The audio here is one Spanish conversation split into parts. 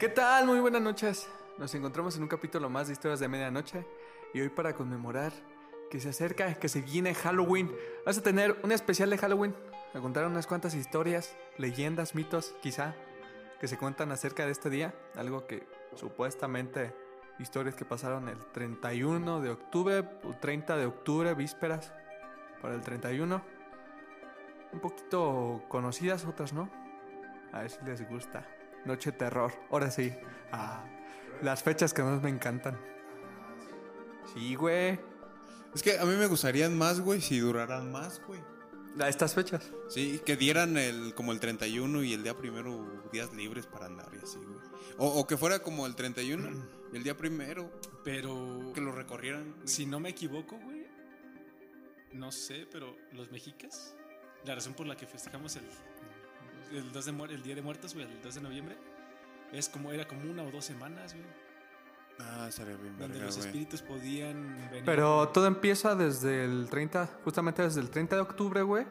¿Qué tal? Muy buenas noches. Nos encontramos en un capítulo más de Historias de Medianoche y hoy para conmemorar que se acerca, que se viene Halloween, vas a tener un especial de Halloween, a contar unas cuantas historias, leyendas, mitos, quizá, que se cuentan acerca de este día, algo que supuestamente historias que pasaron el 31 de octubre o 30 de octubre, vísperas para el 31. Un poquito conocidas, otras no. A ver si les gusta. Noche Terror. Ahora sí. Ah, las fechas que más me encantan. Sí, güey. Es que a mí me gustarían más, güey, si duraran más, güey. A estas fechas. Sí, que dieran el como el 31 y el día primero días libres para andar y así, güey. O, o que fuera como el 31 y el día primero Pero que lo recorrieran. güey. si no me equivoco, güey, no sé, pero los mexicas, la razón por la que festejamos el, el, 2 de el Día de Muertos, güey, el 2 de noviembre, es como era como una o dos semanas, güey, Ah, estaría bien, donde verga, los güey. espíritus podían venir. Pero todo empieza desde el 30, justamente desde el 30 de octubre, güey.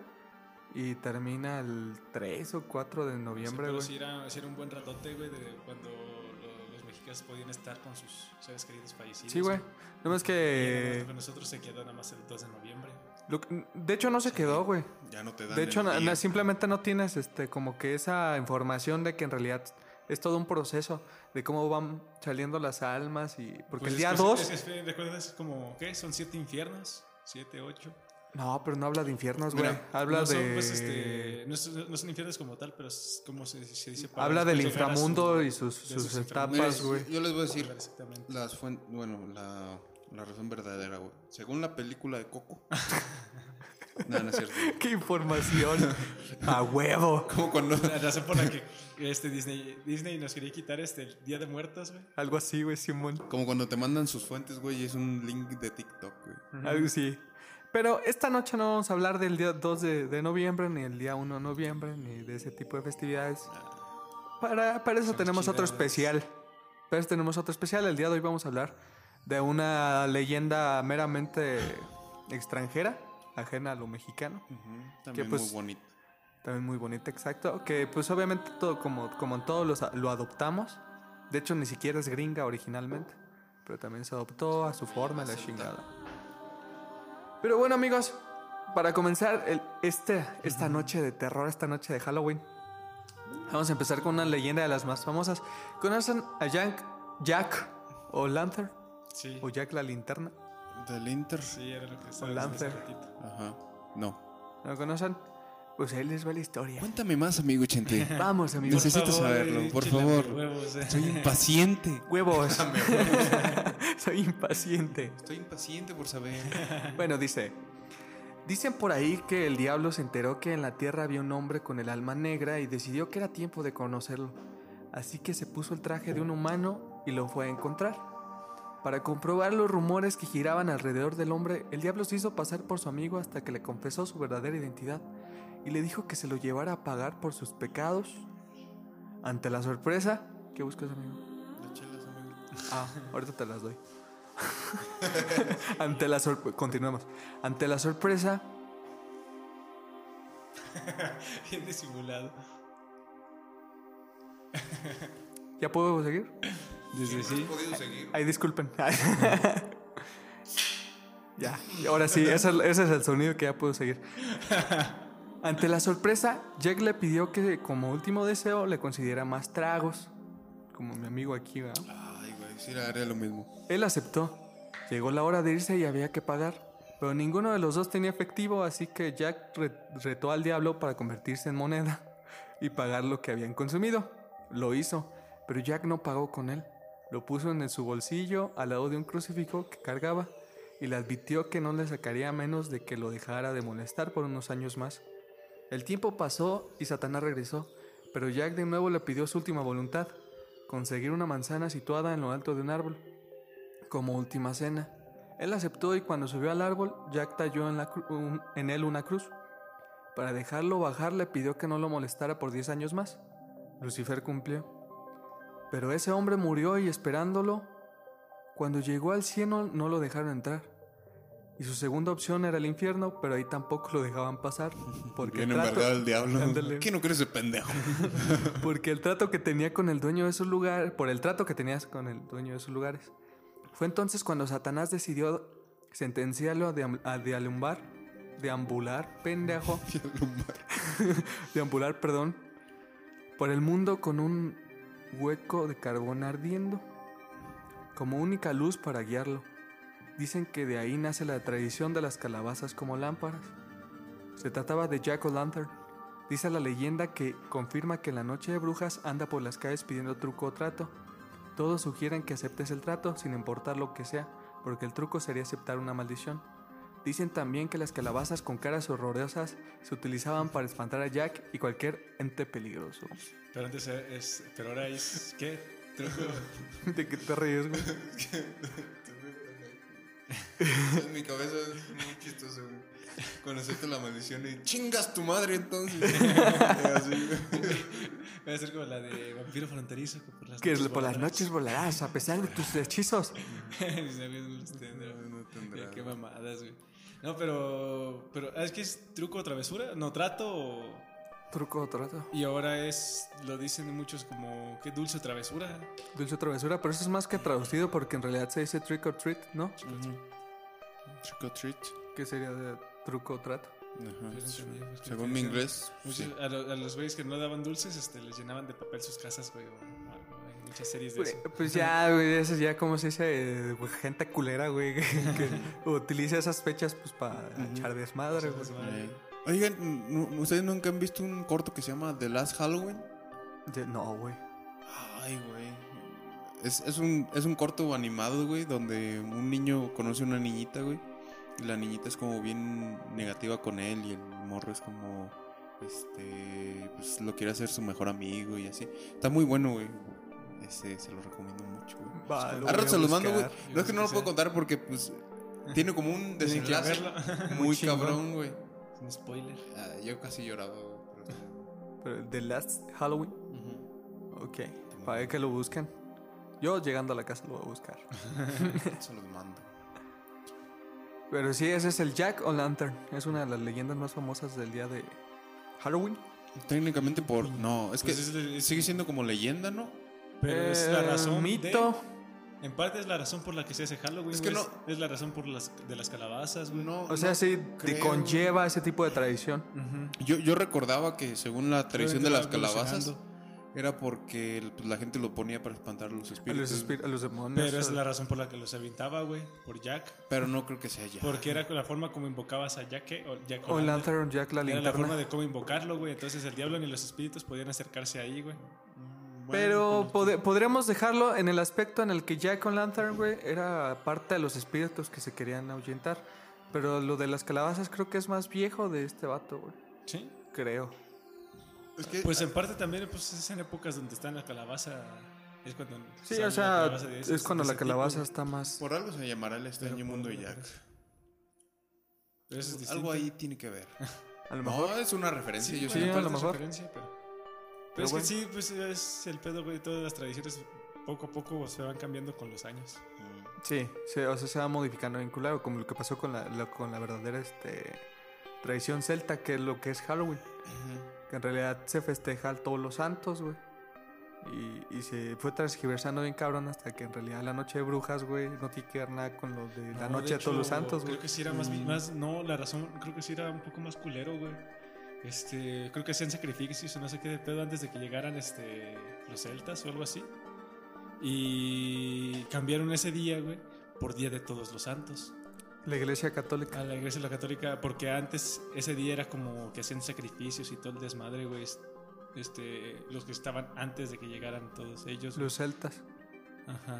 Y termina el 3 o 4 de Sí, noviembre, pero güey. sí era, sí era un buen ratote, güey, de cuando lo- los mexicas podían estar con sus seres queridos fallecidos. Sí, güey. No más Y que. con nosotros se quedó nada más el 2 de noviembre. Lo que- de hecho, no se quedó, güey. Ya no te dan De hecho, na- na- simplemente no tienes este como que esa información de que en realidad es todo un proceso de cómo van saliendo las almas y porque Pues el es- día pues 2 es- es- ¿Recuerdas como, qué? ¿Son siete infiernos? ¿Siete, ocho? No, pero no habla de infiernos, güey. Habla no son, de pues, este, no, son, no son infiernos como tal, pero es como se, se dice. para habla del su- inframundo y sus, de sus sus etapas, inframundos. güey. Yo les voy a decir Exactamente. las fuentes, bueno, la, la razón verdadera, güey. Según la película de Coco. no, no es cierto. Qué información. A huevo. Como cuando La razón por la que este Disney, Disney nos quería quitar este el Día de Muertos, güey. Algo así, güey, Simón. como cuando te mandan sus fuentes, güey, y es un link de TikTok, güey. Algo así. Pero esta noche no vamos a hablar del día 2 de, de noviembre, ni el día 1 de noviembre, ni de ese tipo de festividades. Para, para eso tenemos otro especial. Para eso tenemos otro especial. El día de hoy vamos a hablar de una leyenda meramente extranjera, ajena a lo mexicano. También pues, muy bonito. También muy bonita, exacto. Que pues obviamente todo, como, como en todos los, lo adoptamos. De hecho, ni siquiera es gringa originalmente. Pero también se adoptó a su forma, la chingada. Pero bueno, amigos, para comenzar el- este, esta noche de terror, esta noche de Halloween, vamos a empezar con una leyenda de las más famosas. ¿Conocen a Jack, Jack o Lantern? Sí. ¿O Jack la linterna? Del Inter. Sí, era lo que estaba Lancer. Ajá. No. ¿No lo conocen? Pues ahí les va la historia. Cuéntame más, amigo Chente. Vamos. Necesito Por favor, saberlo, por favor. huevos, eh. Soy impaciente. Huevos. Soy impaciente. Estoy impaciente por saber. Bueno, dice. Dicen por ahí que el diablo se enteró que en la tierra había un hombre con el alma negra y decidió que era tiempo de conocerlo. Así que se puso el traje de un humano y lo fue a encontrar. Para comprobar los rumores que giraban alrededor del hombre, el diablo se hizo pasar por su amigo hasta que le confesó su verdadera identidad y le dijo que se lo llevara a pagar por sus pecados. Ante la sorpresa, ¿qué buscas, amigo? Ah, ahorita te las doy. Ante la sorpresa, continuamos. Ante la sorpresa, Bien disimulado. ¿ya puedo seguir? Desde sí. podido seguir. Ay, disculpen. ya, y ahora sí, ese, ese es el sonido que ya puedo seguir. Ante la sorpresa, Jack le pidió que como último deseo le concediera más tragos. Como mi amigo aquí, ¿verdad? Ay, güey, sí, haré lo mismo. Él aceptó. Llegó la hora de irse y había que pagar. Pero ninguno de los dos tenía efectivo, así que Jack re- retó al diablo para convertirse en moneda. y pagar lo que habían consumido. Lo hizo, pero Jack no pagó con él. Lo puso en su bolsillo al lado de un crucifijo que cargaba y le advirtió que no le sacaría menos de que lo dejara de molestar por unos años más. El tiempo pasó y Satanás regresó, pero Jack de nuevo le pidió su última voluntad, conseguir una manzana situada en lo alto de un árbol, como última cena. Él aceptó y cuando subió al árbol, Jack talló en, él una cruz. Para dejarlo bajar le pidió que no lo molestara por 10 años más. Lucifer cumplió. Pero ese hombre murió y esperándolo, cuando llegó al cielo no lo dejaron entrar. Y su segunda opción era el infierno, pero ahí tampoco lo dejaban pasar. Porque Bien el trato- el diablo. Ándale. ¿Quién no quiere ese pendejo? porque el trato que tenía con el dueño de esos lugares, por el trato que tenías con el dueño de esos lugares. Fue entonces cuando Satanás decidió sentenciarlo a, dealumbar, deambular, pendejo, deambular, perdón, por el mundo con un hueco de carbón ardiendo, como única luz para guiarlo. Dicen que de ahí nace la tradición de las calabazas como lámparas. Se trataba de Jack O'Lantern. Dice la leyenda que confirma que en la noche de brujas anda por las calles pidiendo truco o trato. Todos sugieren que aceptes el trato sin importar lo que sea, porque el truco sería aceptar una maldición. Dicen también que las calabazas con caras horrorosas se utilizaban para espantar a Jack y cualquier ente peligroso. Pero antes es. Pero ahora es. ¿Qué? Truco. ¿De qué te ríes, güey? en mi cabeza es muy chistoso, güey. Conocerte la maldición y chingas tu madre entonces. Así. Va a ser como la de vampiro fronterizo. Que por las Que noches por las volarás. noches volarás a pesar de tus hechizos. Tendrá. No tendrá. Qué mamadas, güey. No, pero. Pero. ¿Es que es truco o travesura? No, trato o. Truco o trato. Y ahora es. Lo dicen muchos como. Qué dulce travesura. Dulce o travesura, pero eso es más que traducido porque en realidad se dice trick or treat, ¿no? Trick or treat. Que sería de truco o trato. Ajá. Entendía, pues, Según mi inglés, Muchos- sí. a, lo- a los güeyes que no daban dulces, este, les llenaban de papel sus casas, güey. o muchas series de Pues, eso. pues ya, güey, eso ya como se dice, güey, gente culera, güey, que, que utiliza esas fechas pues para echar desmadre, güey. Oigan, ¿nu- ¿ustedes nunca han visto un corto que se llama The Last Halloween? De- No, güey. Ay, güey. Es, es, un, es un corto animado, güey, donde un niño conoce a una niñita, güey. Y la niñita es como bien negativa con él y el morro es como, este, pues lo quiere hacer su mejor amigo y así. Está muy bueno, güey. Este, se lo recomiendo mucho, güey. Va, lo rato se los mando, güey. No es que no lo puedo contar porque, pues, tiene como un desenlace muy cabrón, güey. Es un spoiler. Ah, yo casi lloraba, güey. pero The Last Halloween, Ujú. ok. Para que lo busquen. Yo llegando a la casa lo voy a buscar. Se los mando. Pero sí, ese es el Jack O'Lantern. Es una de las leyendas más famosas del día de Halloween. Técnicamente por... No, es que Pues es- sigue siendo como leyenda, ¿no? Pero es la Eh, razón. Mito. de- en parte es la razón por la que se hace Halloween. Es que no- Es, es la razón por las, de las calabazas, güey. No, O sea, no sí, te conlleva ese tipo de tradición. Yo, yo recordaba que según la tradición de las calabazas era porque pues, la gente lo ponía para espantar a los A los, espíritus. espíritus, a los demonios. Pero es la razón por la que los aventaba, güey. Por Jack. Pero no creo que sea ya. Porque era la forma como invocabas a Jack. o Jack O. Lantern, Jack la Era la linterna. forma de cómo invocarlo, güey. Entonces el diablo ni los espíritus podían acercarse ahí, güey. Pero pode- podríamos dejarlo en el aspecto en el que Jack O'Lantern, güey, era parte de los espíritus que se querían ahuyentar. Pero lo de las calabazas creo que es más viejo de este vato, güey. Sí. Creo. Es que, Pues en parte también, pues es en épocas donde está en la calabaza. Es cuando. Sí, o sea, ese- es cuando la tipo, calabaza está más... por algo se llamará el extraño mundo de Jack. Pero eso es distinto. Algo ahí tiene que ver. A lo No, mejor... es una referencia. Sí, yo sí, a lo mejor. referencia, pero, pero es bueno. que sí, pues es el pedo, güey. Todas las tradiciones poco a poco se van cambiando con los años. Sí, sí, o sea, se va modificando bien culero, como lo que pasó con la, la- con la verdadera este, tradición celta, que es lo que es Halloween. Que en realidad se festeja a todos los santos, güey. Y, y se fue transgiversando bien cabrón hasta que en realidad la noche de brujas, güey, no tiene que ver nada con lo de la No, noche de, todos los hecho, santos, güey. Creo que sí era más, más. No, la razón, creo que sí era un poco más culero, güey. Este, creo que hacían sacrificios o no sé qué de pedo antes de que llegaran este, los celtas o algo así. Y cambiaron ese día, güey, por Día de Todos los Santos. La iglesia católica. A la iglesia la católica, porque antes ese día era como que hacían sacrificios y todo el desmadre, güey. Es- este, los que estaban antes de que llegaran todos ellos. güey. Los celtas. Ajá.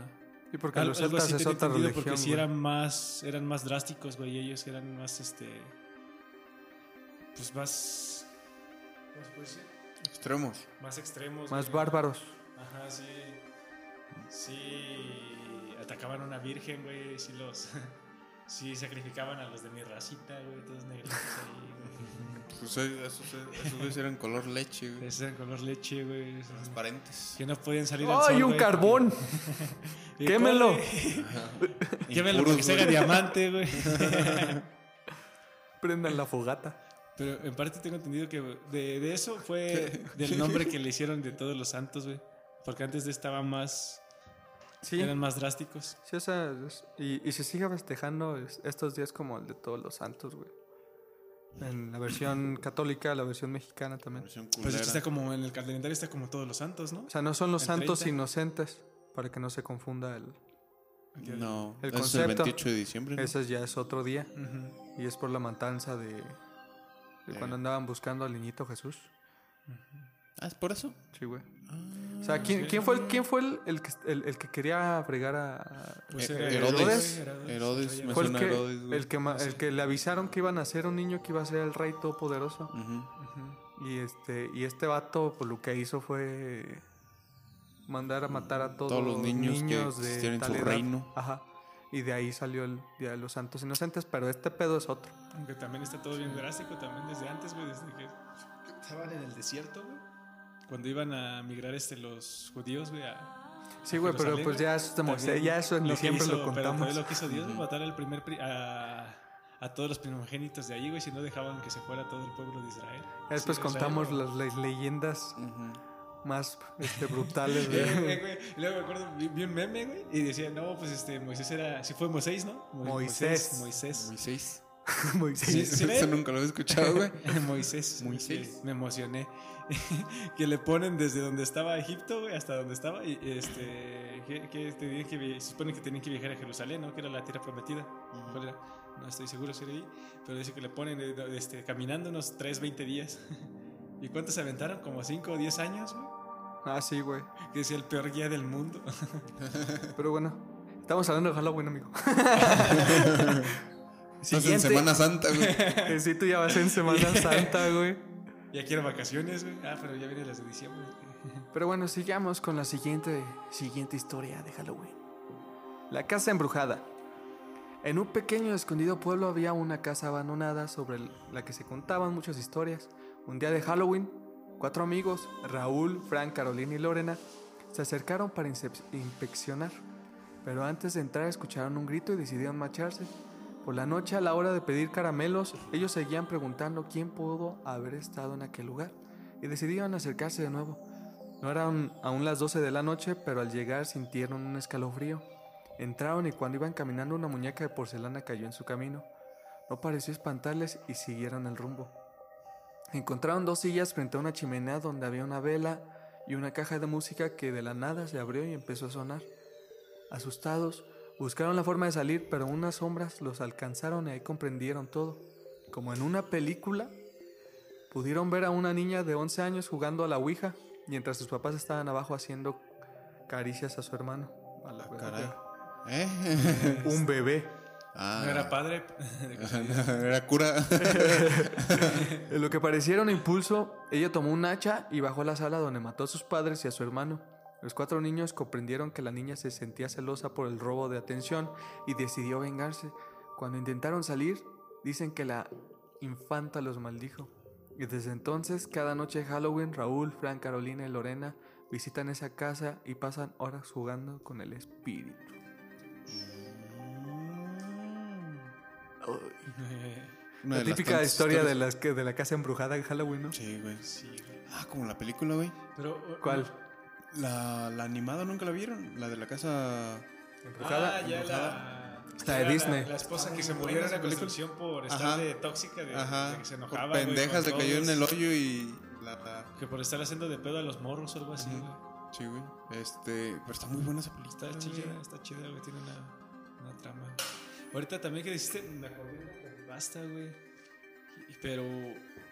Y porque Al- los celtas es otra religión. Porque sí eran más, eran más drásticos, güey. Ellos eran más, este, pues más, ¿cómo se puede decir? Extremos. Más extremos. Más güey. bárbaros. Ajá, sí. Sí. Atacaban a una virgen, güey. Sí los. Sí sacrificaban a los de mi racita, güey. Todos negritos ahí, güey. Pues eh, esos, esos güeyes eran color leche, güey. Esos eran color leche, güey. esos Transparentes. Que no podían salir al sol. ¡Ay, un güey, carbón! ¡Quémelo! Quémelo Impuros, porque se haga diamante, güey. Prendan la fogata. Pero en parte tengo entendido que de, de eso fue del nombre que le hicieron de todos los santos, güey. Porque antes de estaban más. Sí. Eran más drásticos. Sí, o sea, es- y, y se sigue festejando es- estos días como el de todos los santos, güey. En la versión católica, la versión mexicana también. Versión Pues está como en el calendario está como todos los santos, ¿no? O sea, no son los El santos 30. inocentes, para que no se confunda el... No, El ese es concepto. el 28 de diciembre. ¿no? Ese ya es otro día, y es por la matanza de, de Eh. cuando andaban buscando al niñito Jesús. Ah, ¿es por eso? Sí, güey. O sea, ¿quién, quién fue, el, quién fue el, el que, el, el que quería fregar a... Pues Eh, era Herodes. Herodes. Herodes, me Fue el suena que, Herodes, güey. el, que, ma- el que le avisaron que iban a ser un niño que iba a ser el rey todopoderoso. Ujú. Y este, y este vato, pues lo que hizo fue mandar a matar a todos, Todos los niños que de en su edad. reino. Ajá. Y de ahí salió el Día de los Santos Inocentes, pero este pedo es otro. Aunque también está todo bien drástico, también desde antes, güey, desde que estaban en el desierto, güey. Cuando iban a migrar este, los judíos, güey, a. Sí, güey, pero pues ya eso es de Moisés, También ya eso en que diciembre hizo- lo Pero contamos. también lo que hizo Dios, matar al primer pri- a, a todos los primogénitos de ahí, güey, si no dejaban que se fuera todo el pueblo de Israel. Después Sí, contamos Israel, las, las leyendas Ujú. Más este, brutales. De- eh, luego me acuerdo, vi, vi un meme, güey, y decía, no, pues este, Moisés era, sí fue Moisés, ¿no? Mo- Moisés. Moisés. Moisés. Moisés. Sí, sí, Eso ¿eh? nunca lo había escuchado, güey. Moisés. Moisés. Sí, me emocioné. que le ponen desde donde estaba Egipto, güey, hasta donde estaba. Y este. Que, que tenían que se supone que tenían que viajar a Jerusalén, ¿no? Que era la tierra prometida. ¿Cuál era? No estoy seguro si era ahí. Pero dice que le ponen eh, este, caminando unos 3, 20 días. ¿Y cuántos se aventaron? Como 5 o 10 años, güey. Ah, sí, güey. Que es el peor guía del mundo. Pero bueno, estamos hablando de Halloween, amigo. Estás en Semana Santa, güey. Sí, tú ya vas en Semana Santa, güey. ya quiero vacaciones, güey. Ah, pero ya vienen las de diciembre. Pero bueno, sigamos con la siguiente, siguiente historia de Halloween. La casa embrujada. En un pequeño y escondido pueblo había una casa abandonada sobre la que se contaban muchas historias. Un día de Halloween, cuatro amigos, Raúl, Frank, Carolina y Lorena, se acercaron para inspeccionar. Pero antes de entrar escucharon un grito y decidieron marcharse. Por la noche, a la hora de pedir caramelos, ellos seguían preguntando quién pudo haber estado en aquel lugar y decidieron acercarse de nuevo. No eran aún las 12 de la noche, pero al llegar sintieron un escalofrío. Entraron y cuando iban caminando una muñeca de porcelana cayó en su camino. No pareció espantarles y siguieron el rumbo. Encontraron dos sillas frente a una chimenea donde había una vela y una caja de música que de la nada se abrió y empezó a sonar. Asustados, buscaron la forma de salir, pero unas sombras los alcanzaron y ahí comprendieron todo. Como en una película, pudieron ver a una niña de 11 años jugando a la Ouija, mientras sus papás estaban abajo haciendo caricias a su hermano. A la. Caray. ¿Eh? Un bebé. Ah, No era padre. era cura. En lo que pareciera un impulso, ella tomó un hacha y bajó a la sala donde mató a sus padres y a su hermano. Los cuatro niños comprendieron que la niña se sentía celosa por el robo de atención y decidió vengarse. Cuando intentaron salir, dicen que la infanta los maldijo. Y desde entonces, cada noche de Halloween, Raúl, Frank, Carolina y Lorena visitan esa casa y pasan horas jugando con el espíritu. Una La de típica historia de, las que, de la casa embrujada en Halloween, ¿no? Sí, güey. Sí, güey. Ah, como la película, güey. Pero, ¿Cuál? La, la animada nunca la vieron. La de la casa. ¿Embrujada? Ah, ya la. La de era Disney. La, esposa que se murió en esa película. construcción por estar Ajá. de tóxica, de, Ajá. de que se Por enojaba. güey, pendeja con se cayó en el hoyo y. La, la- Que por estar haciendo de pedo a los morros o algo así, güey. Sí, güey. Este. Pero está muy buena esa película. Está chida, está chida, güey. Tiene una, una trama. Ahorita también que dijiste, me acordé de Basta, güey. Pero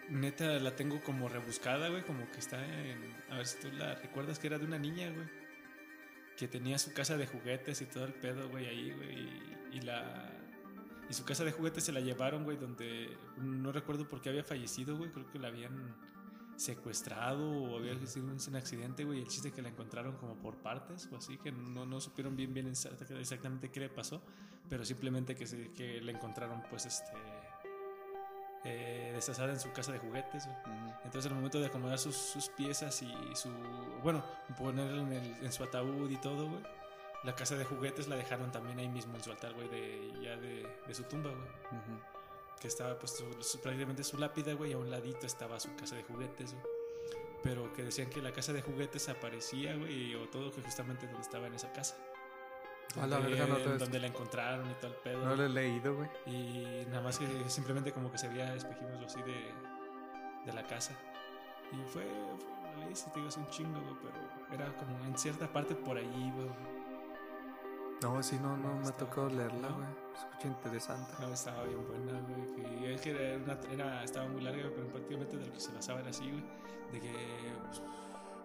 neta la tengo como rebuscada, güey, como que está en... A ver si tú la recuerdas que era de una niña, güey. Que tenía su casa de juguetes y todo el pedo, güey, ahí, güey. Y, y la... Y su casa de juguetes se la llevaron, güey, donde... No recuerdo por qué había fallecido, güey. Creo que la habían secuestrado o había sido un, accidente, güey. El chiste que la encontraron como por partes o así, que no, no supieron bien, bien exact- exactamente qué le pasó. Pero simplemente que, se, que la encontraron, pues, este... Eh, en su casa de juguetes, güey. Entonces, al momento de acomodar sus, sus piezas y su. Bueno, ponerla en, el- en su ataúd y todo, güey. La casa de juguetes la dejaron también ahí mismo en su altar, güey, de, ya de, de su tumba, güey. Que estaba, pues, su- su- prácticamente su lápida, güey, y a un ladito estaba su casa de juguetes, güey. Pero que decían que la casa de juguetes aparecía, güey, o todo que justamente donde estaba en esa casa. A la verga, no todo Donde la encontraron y todo el pedo. No lo he leído, güey. Y nada más que simplemente como que se veía espejismos así de, de la casa. Y fue, fue una ley, sí te digo, es un chingo, güey, pero era como en cierta parte por ahí, güey. No, sí, no, no me ha tocado leerla, ¿no? güey. Se escucha interesante. No, estaba bien buena, güey. que- es que era, una- era- estaba muy larga, pero prácticamente de lo que se basaba era así, güey. De que pues,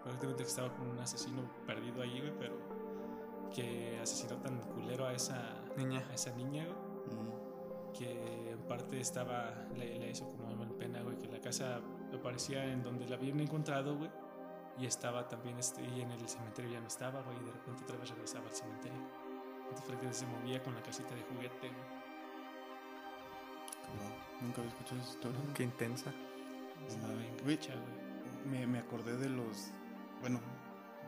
prácticamente estaba con un asesino perdido ahí, güey, pero que asesinó tan culero a esa Niña. a esa niña, güey. que en parte estaba, le, le hizo como mal pena, güey, que la casa aparecía en donde la habían encontrado, güey, y estaba también, este, y en el cementerio ya no estaba, güey, y de repente otra vez regresaba al cementerio. Fue que se movía con la casita de juguete, nunca había escuchado esa historia. Qué intensa. Güey. güey. Me, me acordé de los. Bueno,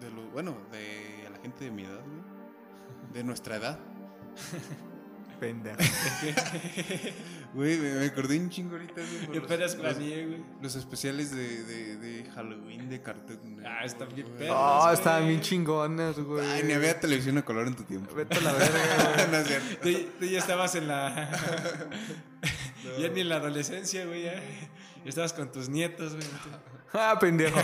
de los. Bueno, de la gente de mi edad, güey. De nuestra edad. Pendejo. Güey, me, me acordé un chingo ahorita, güey. por Yo los- apenas los- planeé, güey. Los especiales de, de, de Halloween de Cartoon. Ah, están bien perros. Oh, güey. estaban bien chingones, güey. Ay, ni había televisión a color en tu tiempo. Vete a la verga, güey. no es cierto. Tú, tú ya estabas en la... ya ni en la adolescencia, güey, ya. Ya estabas con tus nietos, güey. Ah, pendejo.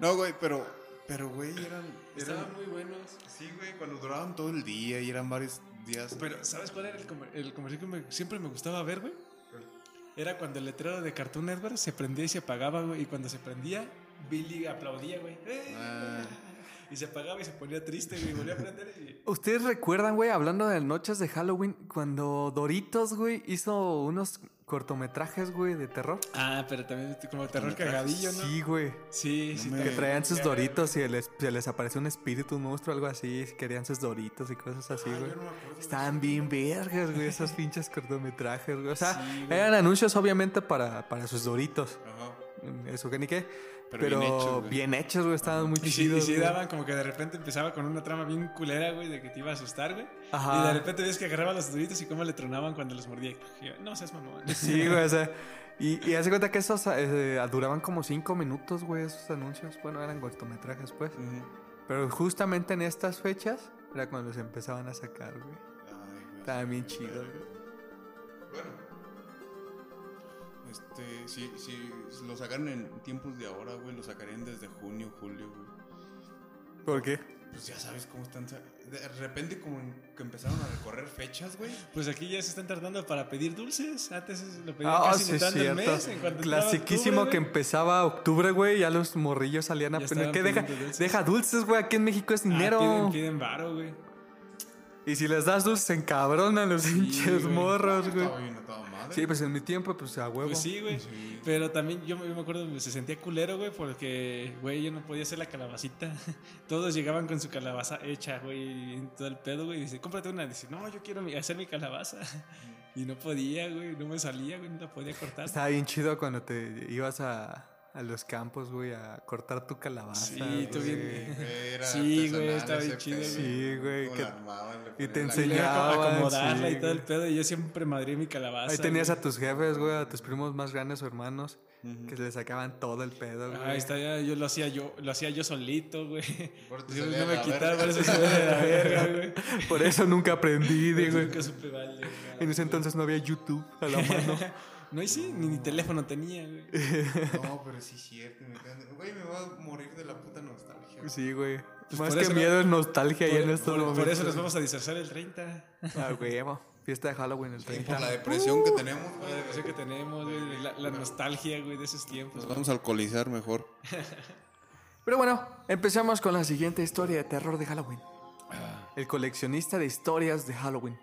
No, güey, pero. Pero, güey, eran. Estaban eran muy buenos. sí, güey, cuando duraban todo el día y eran varios días. Pero, ¿sabes cuál era el, comer- el comercial que me- siempre me gustaba ver, güey? Era cuando el letrero de Cartoon Network se prendía y se apagaba, güey. Y cuando se prendía, Billy aplaudía, güey. ¡Eh! Ah. Y se apagaba y se ponía triste, güey. Volvía a prender y... ¿Ustedes recuerdan, güey, hablando de noches de Halloween, cuando Doritos, güey, hizo unos cortometrajes, güey, de terror? Ah, pero también como terror cagadillo, ¿no? Sí, güey. Sí, sí. me- Que traían sus Doritos y les, se les apareció un espíritu, un monstruo, algo así. Querían sus Doritos y cosas así, Ah, güey. yo no me acuerdo de Estaban bien vergas, güey, esos pinches cortometrajes, güey. O sea, Sí, güey. eran anuncios, obviamente, para, para sus Doritos. Ajá. Eso que ni qué. Pero bien hechos, güey. bien hechos, güey. Estaban muy Y sí, y chidos. sí daban como que de repente empezaba con una trama bien culera, güey, de que te iba a asustar, güey. Ajá. Y de repente ves que agarraba los duritos y cómo le tronaban cuando los mordía. No seas mamón. Sí, güey, o sea. Y, y hace cuenta que esos eh, duraban como cinco minutos, güey, esos anuncios. Bueno, eran cortometrajes, pues. Pero justamente en estas fechas era cuando se empezaban a sacar, güey. Ay, güey. Estaban bien chidos, güey. Bueno. Este, si, si lo sacaran en tiempos de ahora, güey, lo sacarían desde junio, julio, güey. ¿Por qué? Pues ya sabes cómo están. De repente, como que empezaron a recorrer fechas, güey. Pues aquí ya se están tardando para pedir dulces. Antes lo pedían Ah, casi sí, entrando el cierto. mes. en Clasiquísimo octubre, que güey. empezaba octubre, güey. Ya los morrillos salían a pedir. ¿Qué deja? dulces. Deja dulces, güey. Aquí en México es Ah, dinero. piden, piden varo, güey. Y si les das dulces, se encabronan los hinches güey. morros, güey. Estaba bien a toda madre. Sí, pues en mi tiempo, pues a huevo. Pues sí, güey. Pero también yo, me- yo me acuerdo que se sentía culero, güey, porque, güey, yo no podía hacer la calabacita. Todos llegaban con su calabaza hecha, güey, en todo el pedo, güey. Y dice, cómprate una. Dice, no, yo quiero hacer mi calabaza. Y no podía, güey, no me salía, güey, no la podía cortar. Estaba bien chido cuando te ibas a, a los campos, güey, a cortar tu calabaza. Sí, tú güey. bien- Era Sí, güey, estaba bien chido, güey. Sí, güey, que- armaban, y te enseñaban, acomodarla sí, y todo el pedo. Y yo siempre madré mi calabaza. Ahí tenías güey. a tus jefes, güey, a tus primos más grandes o hermanos, que le sacaban todo el pedo, güey. Ahí está, ya, yo lo hacía yo, lo hacía yo solito, güey. Por eso te Yo no me quitaba, por eso se ve de la verga, güey. Por eso nunca aprendí, de, güey. Nunca supe güey. En ese entonces no había YouTube a la mano. No, y sí, ni, ni teléfono tenía, güey. No, pero sí es cierto. me quedan- Güey, me voy a morir de la puta nostalgia. güey. Sí, güey. Pues Más por que eso miedo es nostalgia ahí en Por, estos por- por momentos. eso nos vamos a disfrazar el 30. Ah, huevo. Fiesta de Halloween el Por 30. la depresión que tenemos, La güey. depresión que tenemos, güey, la, la nostalgia, güey, de esos tiempos. Nos güey. vamos a alcoholizar mejor. Pero bueno, empezamos con la siguiente historia de terror de Halloween. El coleccionista de historias de Halloween.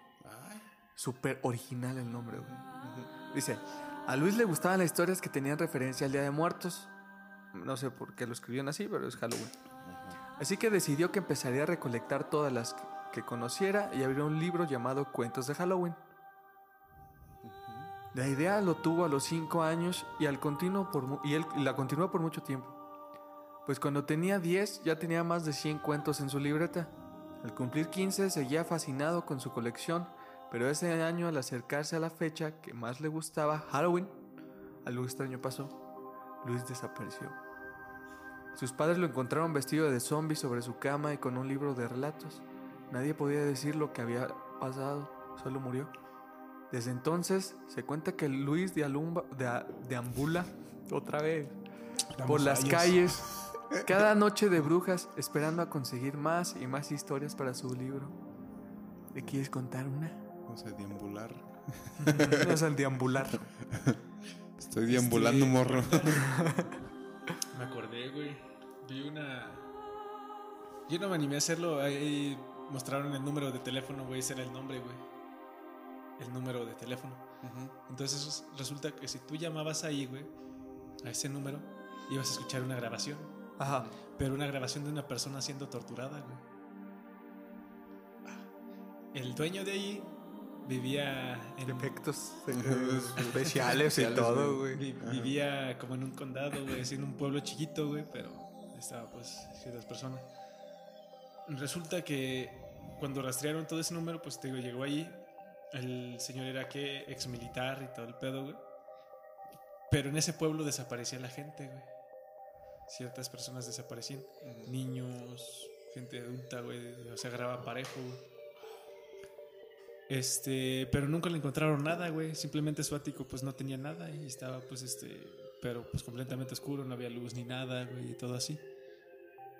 Súper original el nombre, güey. Dice, a Luis le gustaban las historias que tenían referencia al Día de Muertos. No sé por qué lo escribieron así, pero es Halloween. Así que decidió que empezaría a recolectar todas las que- conociera y abrió un libro llamado Cuentos de Halloween. La idea lo tuvo a los 5 años y, al continuo por, mu- y él y la continuó por mucho tiempo. Pues cuando tenía 10 ya tenía más de 100 cuentos en su libreta. Al cumplir 15 seguía fascinado con su colección, pero ese año al acercarse a la fecha que más le gustaba, Halloween, algo extraño pasó. Luis desapareció. Sus padres lo encontraron vestido de zombie sobre su cama y con un libro de relatos. Nadie podía decir lo que había pasado, solo murió. Desde entonces se cuenta que Luis de Alumba, de- deambula otra vez por las calles cada noche de brujas esperando a conseguir más y más historias para su libro. ¿Le quieres contar una? Vamos a deambular. No es el deambular. Estoy deambulando, Este- morro. Me acordé, güey. Vi una. Yo no me animé a hacerlo. Ahí mostraron el número de teléfono, güey. Ese era el nombre, güey. El número de teléfono. Entonces resulta que si tú llamabas ahí, güey, a ese número, ibas a escuchar una grabación. Ajá. Pero una grabación de una persona siendo torturada, güey. El dueño de ahí vivía en. Efectos especiales y todo, güey. güey. Vi- vivía como en un condado, güey, así en un pueblo chiquito, güey, pero estaba pues ciertas personas. Resulta que cuando rastrearon todo ese número, pues te digo, llegó allí. El señor era que ex militar y todo el pedo, güey. Pero en ese pueblo desaparecía la gente, güey. Ciertas personas desaparecían. Niños, gente adulta, güey. O sea, agarraba parejo, güey. Este, pero nunca le encontraron nada, güey. Simplemente su ático, pues no tenía nada y estaba, pues, este, pero pues completamente oscuro, no había luz ni nada, güey, y todo así.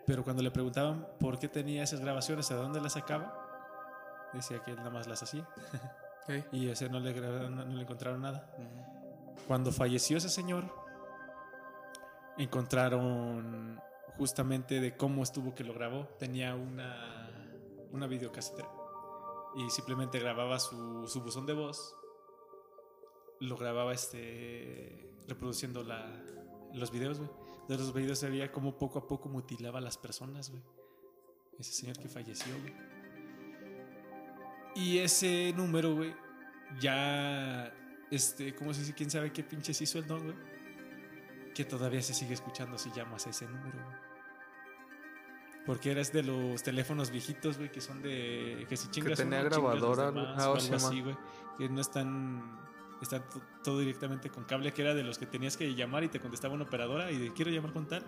Pero cuando le preguntaban por qué tenía esas grabaciones, a dónde las sacaba, decía que él nada más las hacía. Y o sea, no le, no, no le encontraron nada. Cuando falleció ese señor, encontraron justamente de cómo estuvo que lo grabó. Tenía una, una videocasetera y simplemente grababa su, su buzón de voz. Lo grababa este reproduciendo la, los videos. De los videos se veía cómo poco a poco mutilaba a las personas. Ese señor que falleció, güey. Y ese número, güey, ya, este, ¿cómo se dice? ¿Quién sabe qué pinches hizo el don, güey? Que todavía se sigue escuchando si llamas a ese número. Porque eres de los teléfonos viejitos, güey, que son de... Que si chingas tenía uno, los grabadora, demás. Ah, o algo así, güey. Que no están... Está to- todo directamente con cable, que era de los que tenías que llamar y te contestaba una operadora y de quiero llamar con tal.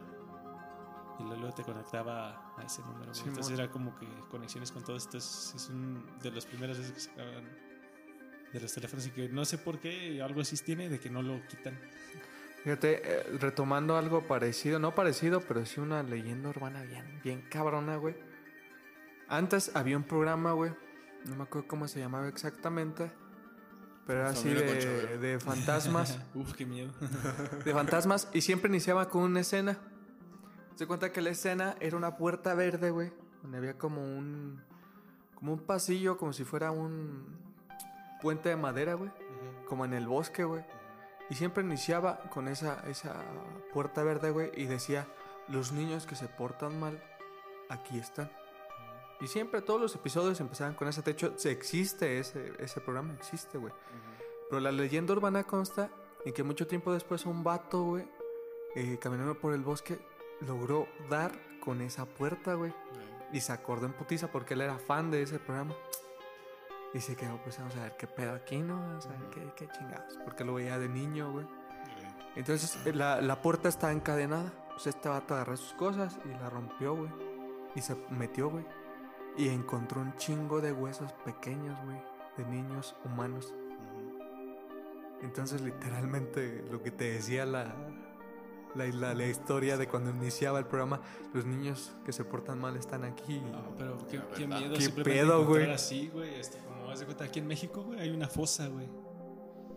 Y luego te conectaba a ese número. Sí, Entonces era como que conexiones con todo esto. Es, es un de las primeras veces que sacaban de los teléfonos y que no sé por qué algo así tiene de que no lo quitan. Fíjate, eh, retomando algo parecido, no parecido, pero sí una leyenda urbana bien, bien cabrona, güey. Antes había un programa, güey, no me acuerdo cómo se llamaba exactamente, pero era así de, de fantasmas, Uf, qué miedo. de fantasmas, y siempre iniciaba con una escena. Se cuenta que la escena era una puerta verde, güey, donde había como un, como un pasillo, como si fuera un puente de madera, güey, como en el bosque, güey. Y siempre iniciaba con esa, esa puerta verde, güey, y decía, los niños que se portan mal, aquí están. Y siempre todos los episodios empezaban con ese techo. Existe ese, ese programa, existe, güey. Pero la leyenda urbana consta en que mucho tiempo después un vato, güey, eh, caminando por el bosque, logró dar con esa puerta, güey. Y se acordó en putiza porque él era fan de ese programa. Y se quedó, pues vamos a ver qué pedo aquí, ¿no? Vamos a ver qué, qué chingados. Porque lo veía de niño, güey. Entonces eh, la, la puerta estaba encadenada. Pues este vato agarró sus cosas y la rompió, güey. Y se metió, güey. Y encontró un chingo de huesos pequeños, güey. De niños humanos. Entonces literalmente lo que te decía la, la, la- la historia de cuando iniciaba el programa, los niños que se portan mal están aquí. No, pero qué, qué miedo ¿Qué pedo, güey? así, güey. Este, como haz de cuenta, aquí en México, güey, hay una fosa, güey.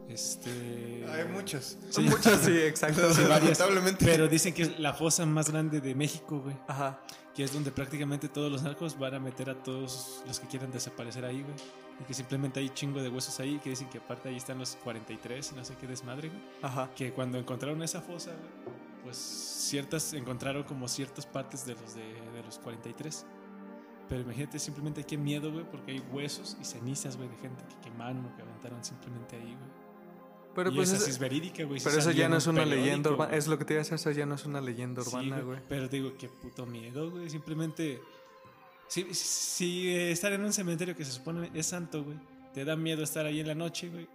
Este. Hay muchas. Son muchas, sí, exacto. Sí, varias. Pero dicen que es la fosa más grande de México, güey. Ajá. Que es donde prácticamente todos los narcos van a meter a todos los que quieran desaparecer ahí, güey. Y que simplemente hay chingo de huesos ahí. Que dicen que aparte ahí están los 43 y no sé qué desmadre, güey. Ajá. Que cuando encontraron esa fosa, güey, pues ciertas, encontraron como ciertas partes de los de, de los 43. Pero imagínate simplemente qué miedo, güey, porque hay huesos y cenizas, güey, de gente que quemaron o que aventaron simplemente ahí, güey. Pero y pues esa es- sí es verídica, güey. Pero eso ya no es una leyenda urbana. güey. Es lo que te iba a decir, eso ya no es una leyenda Sí, urbana, güey. Pero digo, qué puto miedo, güey. Simplemente. Si, si estar en un cementerio que se supone es santo, güey, te da miedo estar ahí en la noche, güey.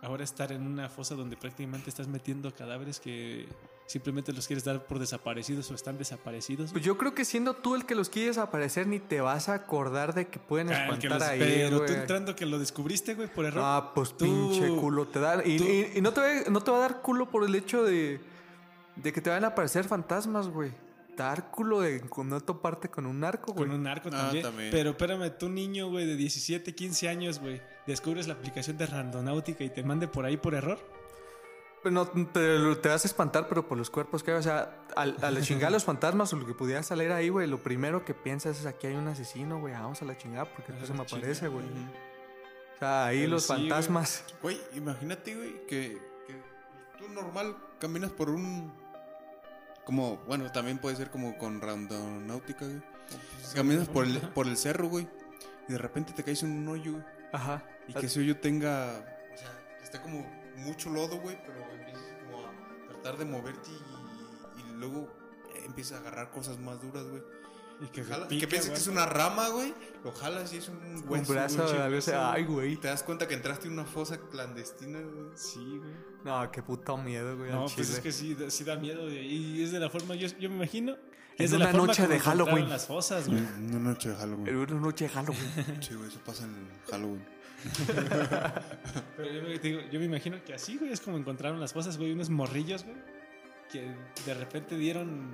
Ahora estar en una fosa donde prácticamente estás metiendo cadáveres que simplemente los quieres dar por desaparecidos o están desaparecidos. Pues yo creo que siendo tú el que los quieres aparecer, ni te vas a acordar de que pueden Ah, el que espantar los- ahí, pero tú güey. entrando que lo descubriste, güey, por error. Ah, pues Tú- pinche culo te da. Y, tú- y- y no, te va, no te va a dar culo por el hecho de, de que te van a aparecer fantasmas, güey. Culo de no toparte con un narco, güey. Con un narco Ah, también. también. Pero espérame, tú niño, güey, de 17, 15 años, güey, descubres la aplicación de Randonáutica y te mande por ahí por error. Pero no, te, te vas a espantar, pero por los cuerpos que hay. O sea, al, a la chingada los fantasmas o lo que pudiera salir ahí, güey, lo primero que piensas es aquí hay un asesino, güey. Vamos a la chingada porque después se me aparece, güey. O sea, ahí Pero los sí, fantasmas. Güey, imagínate, güey, que, que tú normal caminas por un. Como, bueno, también puede ser como con randonáutica, güey. Caminas por el, por el cerro, güey. Y de repente te caes en un hoyo, güey. Ajá. Y que ese hoyo tenga. O sea, esté como mucho lodo, güey. Pero empiezas como a tratar de moverte y, y luego empiezas a agarrar cosas más duras, güey. Y que, Jala- pica, que piensas que es una rama, güey. Lo jalas y es un Un hueso. brazo, güey, a veces, ay, güey. Te das cuenta que entraste en una fosa clandestina, güey. Sí, güey. No, qué puto miedo, güey. No, pues es que sí, da- sí da miedo. güey. Y es de la forma, yo, yo me imagino. En es de una la forma noche como de Halloween. las fosas, güey. Una noche de Halloween. En una noche de Halloween. Sí, güey, eso pasa en Halloween. Pero yo, me- digo, yo me imagino que así, güey, es como encontraron las fosas, güey. Unos morrillos, güey. Que de repente dieron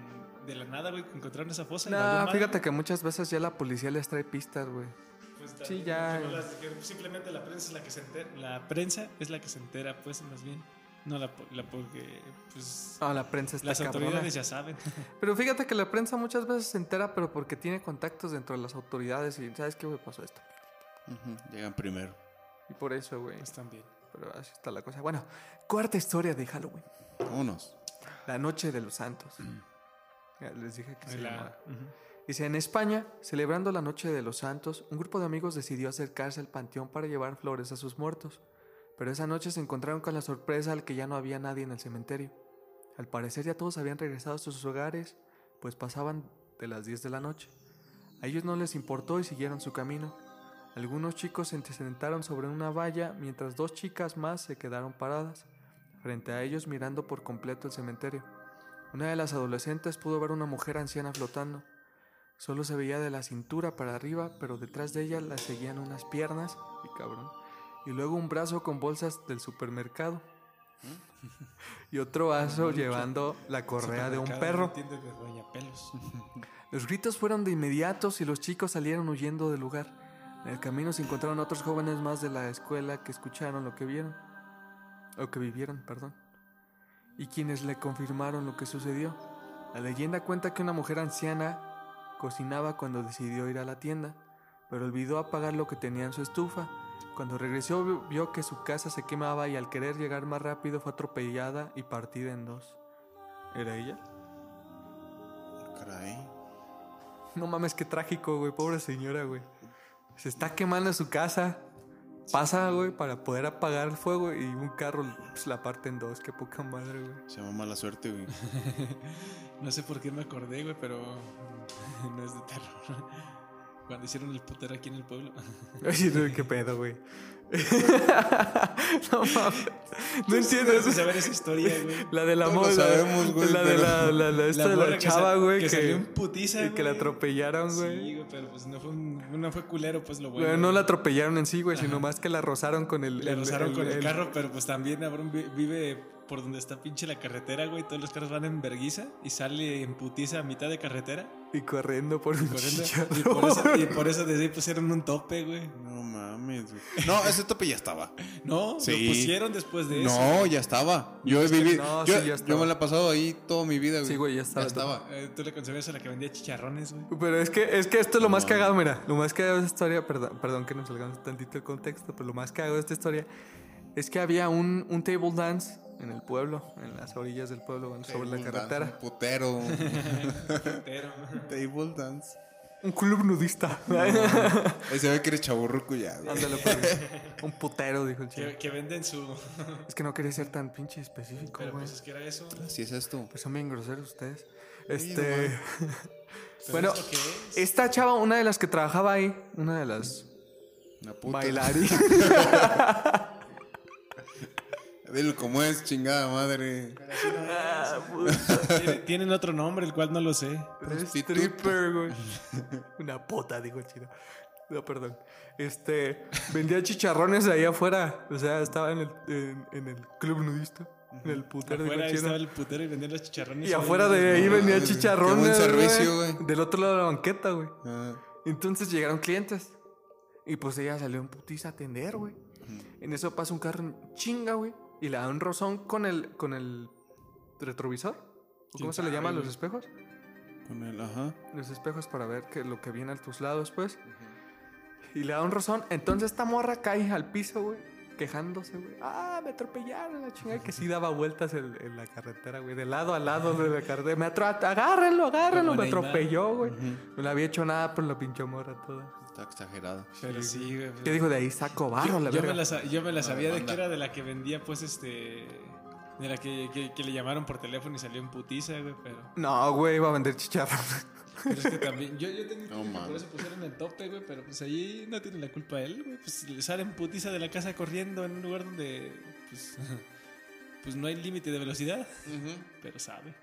de la nada, güey, que encontraron esa fosa. No, fíjate que muchas veces ya la policía les trae pistas, güey. Pues Sí, ya. que no las- que simplemente la prensa es la que se entera. La prensa es la que se entera, pues, más bien. No la, po- la porque, pues, No, la prensa está las cabrona. autoridades ya saben. Pero fíjate que la prensa muchas veces se entera, pero porque tiene contactos dentro de las autoridades y ¿sabes qué, güey? Pasó esto. Llegan primero. Y por eso, güey. pues también. Pero así está la cosa. Bueno, cuarta historia de Halloween. Vámonos. La noche de los santos. Ya les dije que se La- llamaba. ujú. Dice, en España, celebrando la Noche de los Santos, un grupo de amigos decidió acercarse al panteón para llevar flores a sus muertos. Pero esa noche se encontraron con la sorpresa al que ya no había nadie en el cementerio. Al parecer ya todos habían regresado a sus hogares, pues pasaban de las 10 de la noche. A ellos no les importó y siguieron su camino. Algunos chicos se sentaron sobre una valla mientras dos chicas más se quedaron paradas, frente a ellos mirando por completo el cementerio. Una de las adolescentes pudo ver una mujer anciana flotando. Solo se veía de la cintura para arriba, pero detrás de ella la seguían unas piernas, y cabrón, y luego un brazo con bolsas del supermercado. Y otro vaso llevando la correa de un perro. Los gritos fueron de inmediatos y los chicos salieron huyendo del lugar. En el camino se encontraron otros jóvenes más de la escuela que escucharon lo que vieron. O que vivieron, perdón. Y quienes le confirmaron lo que sucedió. La leyenda cuenta que una mujer anciana cocinaba cuando decidió ir a la tienda, pero olvidó apagar lo que tenía en su estufa. Cuando regresó vi- vio que su casa se quemaba y al querer llegar más rápido fue atropellada y partida en dos. ¿Era ella? Caray. No mames, qué trágico, güey. Pobre señora, güey. Se está quemando su casa. Pasa, güey, para poder apagar el fuego y un carro pues, la parte en dos. Qué poca madre, güey. Se llama mala suerte, güey. No sé por qué me acordé, güey, pero no es de terror. Cuando hicieron el putero aquí en el pueblo. Ay, no, qué pedo, güey. no mames. No entiendo eso. saber esa historia, güey. La de la moda. sabemos, güey, La de la, la, la, esta de la que chava, güey. Que, salió en putiza, y que la atropellaron, güey. Sí, güey, pero pues no fue, un- no fue culero, pues lo bueno. No la atropellaron en sí, güey, sino más que la rozaron con el. Le rozaron con el, carro, pero pues también Abrón vi- vive por donde está pinche la carretera, güey. Todos los carros van en verguiza y sale en putiza a mitad de carretera. Y corriendo por un corriendo. chicharro. y, por eso, y por eso desde ahí pusieron un tope, güey. No mames. güey. No, ese tope ya estaba. No, Sí. lo pusieron después de eso. No, ya estaba. Yo he vivido. no, yo, sí, ya estaba. yo me la he pasado ahí toda mi vida, güey. Sí, güey, ya estaba. Ya estaba. Eh, Tú le concebías a la que vendía chicharrones, güey. Pero es que, es que esto es lo más cagado, mira. Lo más cagado de esta historia, perdón, perdón que nos salgamos tantito el contexto, pero lo más cagado de esta historia es que había un, un table dance en el pueblo, en las orillas del pueblo, bueno, sobre la carretera. dance, un putero. Table dance. Un club nudista. Ahí se ve que eres chaburruco ya, güey. Ándale, pues. Un putero, dijo el chico. que, que venden su. Es que no quería ser tan pinche específico, Pero güey. pues es que era eso. Así es esto. Pues son bien groseros ustedes. Este. Bueno, es esta chava, una de las que trabajaba ahí, una de las Una puta. Dilo como es, chingada madre. Tiene- Tienen otro nombre, el cual no lo sé. Stripper, güey. Una pota, dijo el chino. No, perdón. Este, vendía chicharrones ahí afuera. O sea, estaba en el, en, en el club nudista. En el putero, Afuera el chino. estaba el putero y vendían los chicharrones. Y afuera de ahí vendía chicharrones. qué buen servicio, güey. Del otro lado de la banqueta, güey. Ah, Entonces llegaron clientes. Y pues ella salió en putiza a atender, güey. En eso pasa un carro en chinga, güey. Y le da un rozón con el, con el retrovisor. ¿O ¿Cómo se le llama a los espejos? con el, ajá. Los espejos para ver que lo que viene a tus lados, pues. Y le da un rozón. Entonces esta morra cae al piso, güey. Quejándose, güey. Ah, me atropellaron, la chingada. Que sí daba vueltas en, en la carretera, güey. De lado a lado de la carretera. Me atro agárrenlo, agárrenlo. Como Me Neymar. atropelló, güey. No le había hecho nada, pero la pinche morra toda. Está exagerado. Pero sí, güey. ¿Qué dijo de ahí? Saco barro, la yo, verga. me la, yo me la sabía de que era de la que vendía, pues, este. De la que, que, que le llamaron por teléfono y salió en putiza, güey, pero. No, güey, iba a vender chicharrones. Pero es que también. Yo, yo tenía No, que por eso pusieron el tope, güey, pero pues ahí no tiene la culpa él, güey. Pues le sale en putiza de la casa corriendo en un lugar donde. Pues. Pues no hay límite de velocidad, pero sabe.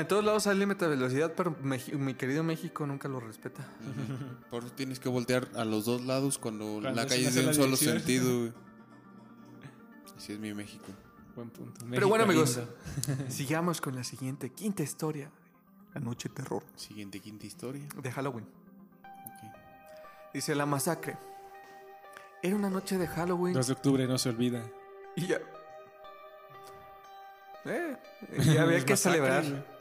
En todos lados hay límite de velocidad, pero Meji- mi querido México nunca lo respeta. Por eso tienes que voltear a los dos lados cuando, Cuando la calle es de un solo dirección. sentido, güey. Así es mi México. Buen punto. Pero bueno, México amigos, lindo. sigamos con la siguiente, quinta historia. La noche terror Siguiente quinta historia. de Halloween. Ok. Dice la masacre. Era una noche de Halloween 2 de octubre no se olvida. y ya. Eh, ya había que masacre, celebrar. güey.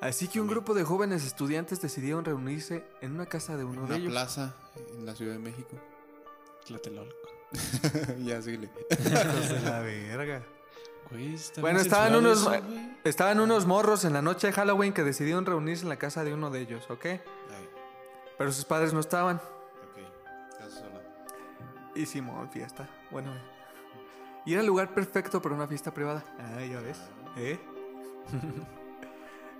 Así que un grupo de jóvenes estudiantes decidieron reunirse en una casa de uno de Una ellos. plaza en la Ciudad de México. Tlatelolco. ya, síguele. La verga. Güey, está Bueno, estaban unos, eso, güey. estaban unos morros en la noche de Halloween que decidieron reunirse en la casa de uno de ellos, ¿ok? Ay, Pero sus padres no estaban. ok. Casa sola. Hicimos fiesta. Bueno, eh. y era el lugar perfecto para una fiesta privada. Ah, ya ves. ¿Eh?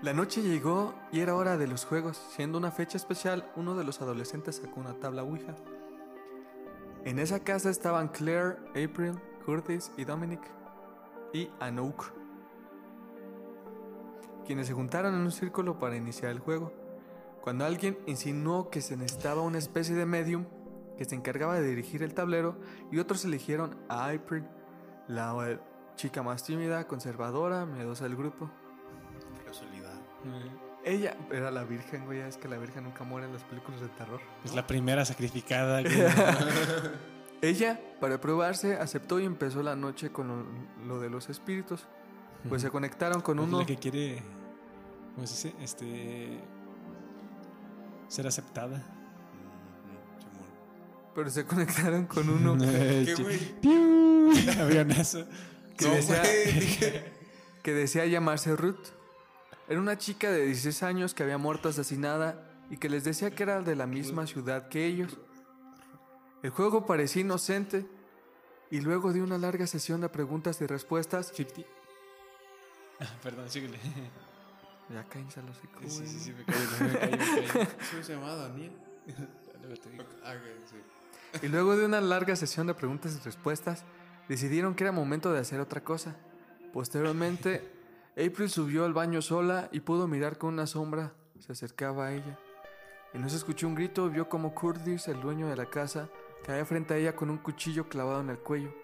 la noche llegó y era hora de los juegos. Siendo una fecha especial, uno de los adolescentes sacó una tabla Ouija. En esa casa estaban Claire, April, Curtis y Dominic. Y Anouk. Quienes se juntaron en un círculo para iniciar el juego. Cuando alguien insinuó que se necesitaba una especie de medium que se encargaba de dirigir el tablero y otros eligieron a April, la chica más tímida, conservadora, miedosa del grupo. Ella era la virgen, güey, es que la virgen nunca muere en las películas de terror. Es la primera sacrificada. Ella, para probarse, aceptó y empezó la noche con lo, lo de los espíritus. Pues se conectaron con Es uno. la que quiere. ¿Cómo se dice? Este. Ser aceptada. Pero se conectaron con uno ¿Qué, güey? ¡Piu! Avionazo. que, No, decía, que decía llamarse Ruth. Era una chica de 16 años que había muerto asesinada y que les decía que era de la misma ciudad que ellos. El juego parecía inocente y luego de una larga sesión de preguntas y respuestas... 50. Ah, perdón, síguele. Ya cállense los hocico, Sí, sí, sí, me caí, me caí, me caí. ¿Cómo se llama Daniel? Ah. Y luego de una larga sesión de preguntas y respuestas, decidieron que era momento de hacer otra cosa. Posteriormente, April subió al baño sola y pudo mirar con una sombra. Se acercaba a ella. No se escuchó un grito vio como Curtis, el dueño de la casa, caía frente a ella con un cuchillo clavado en el cuello.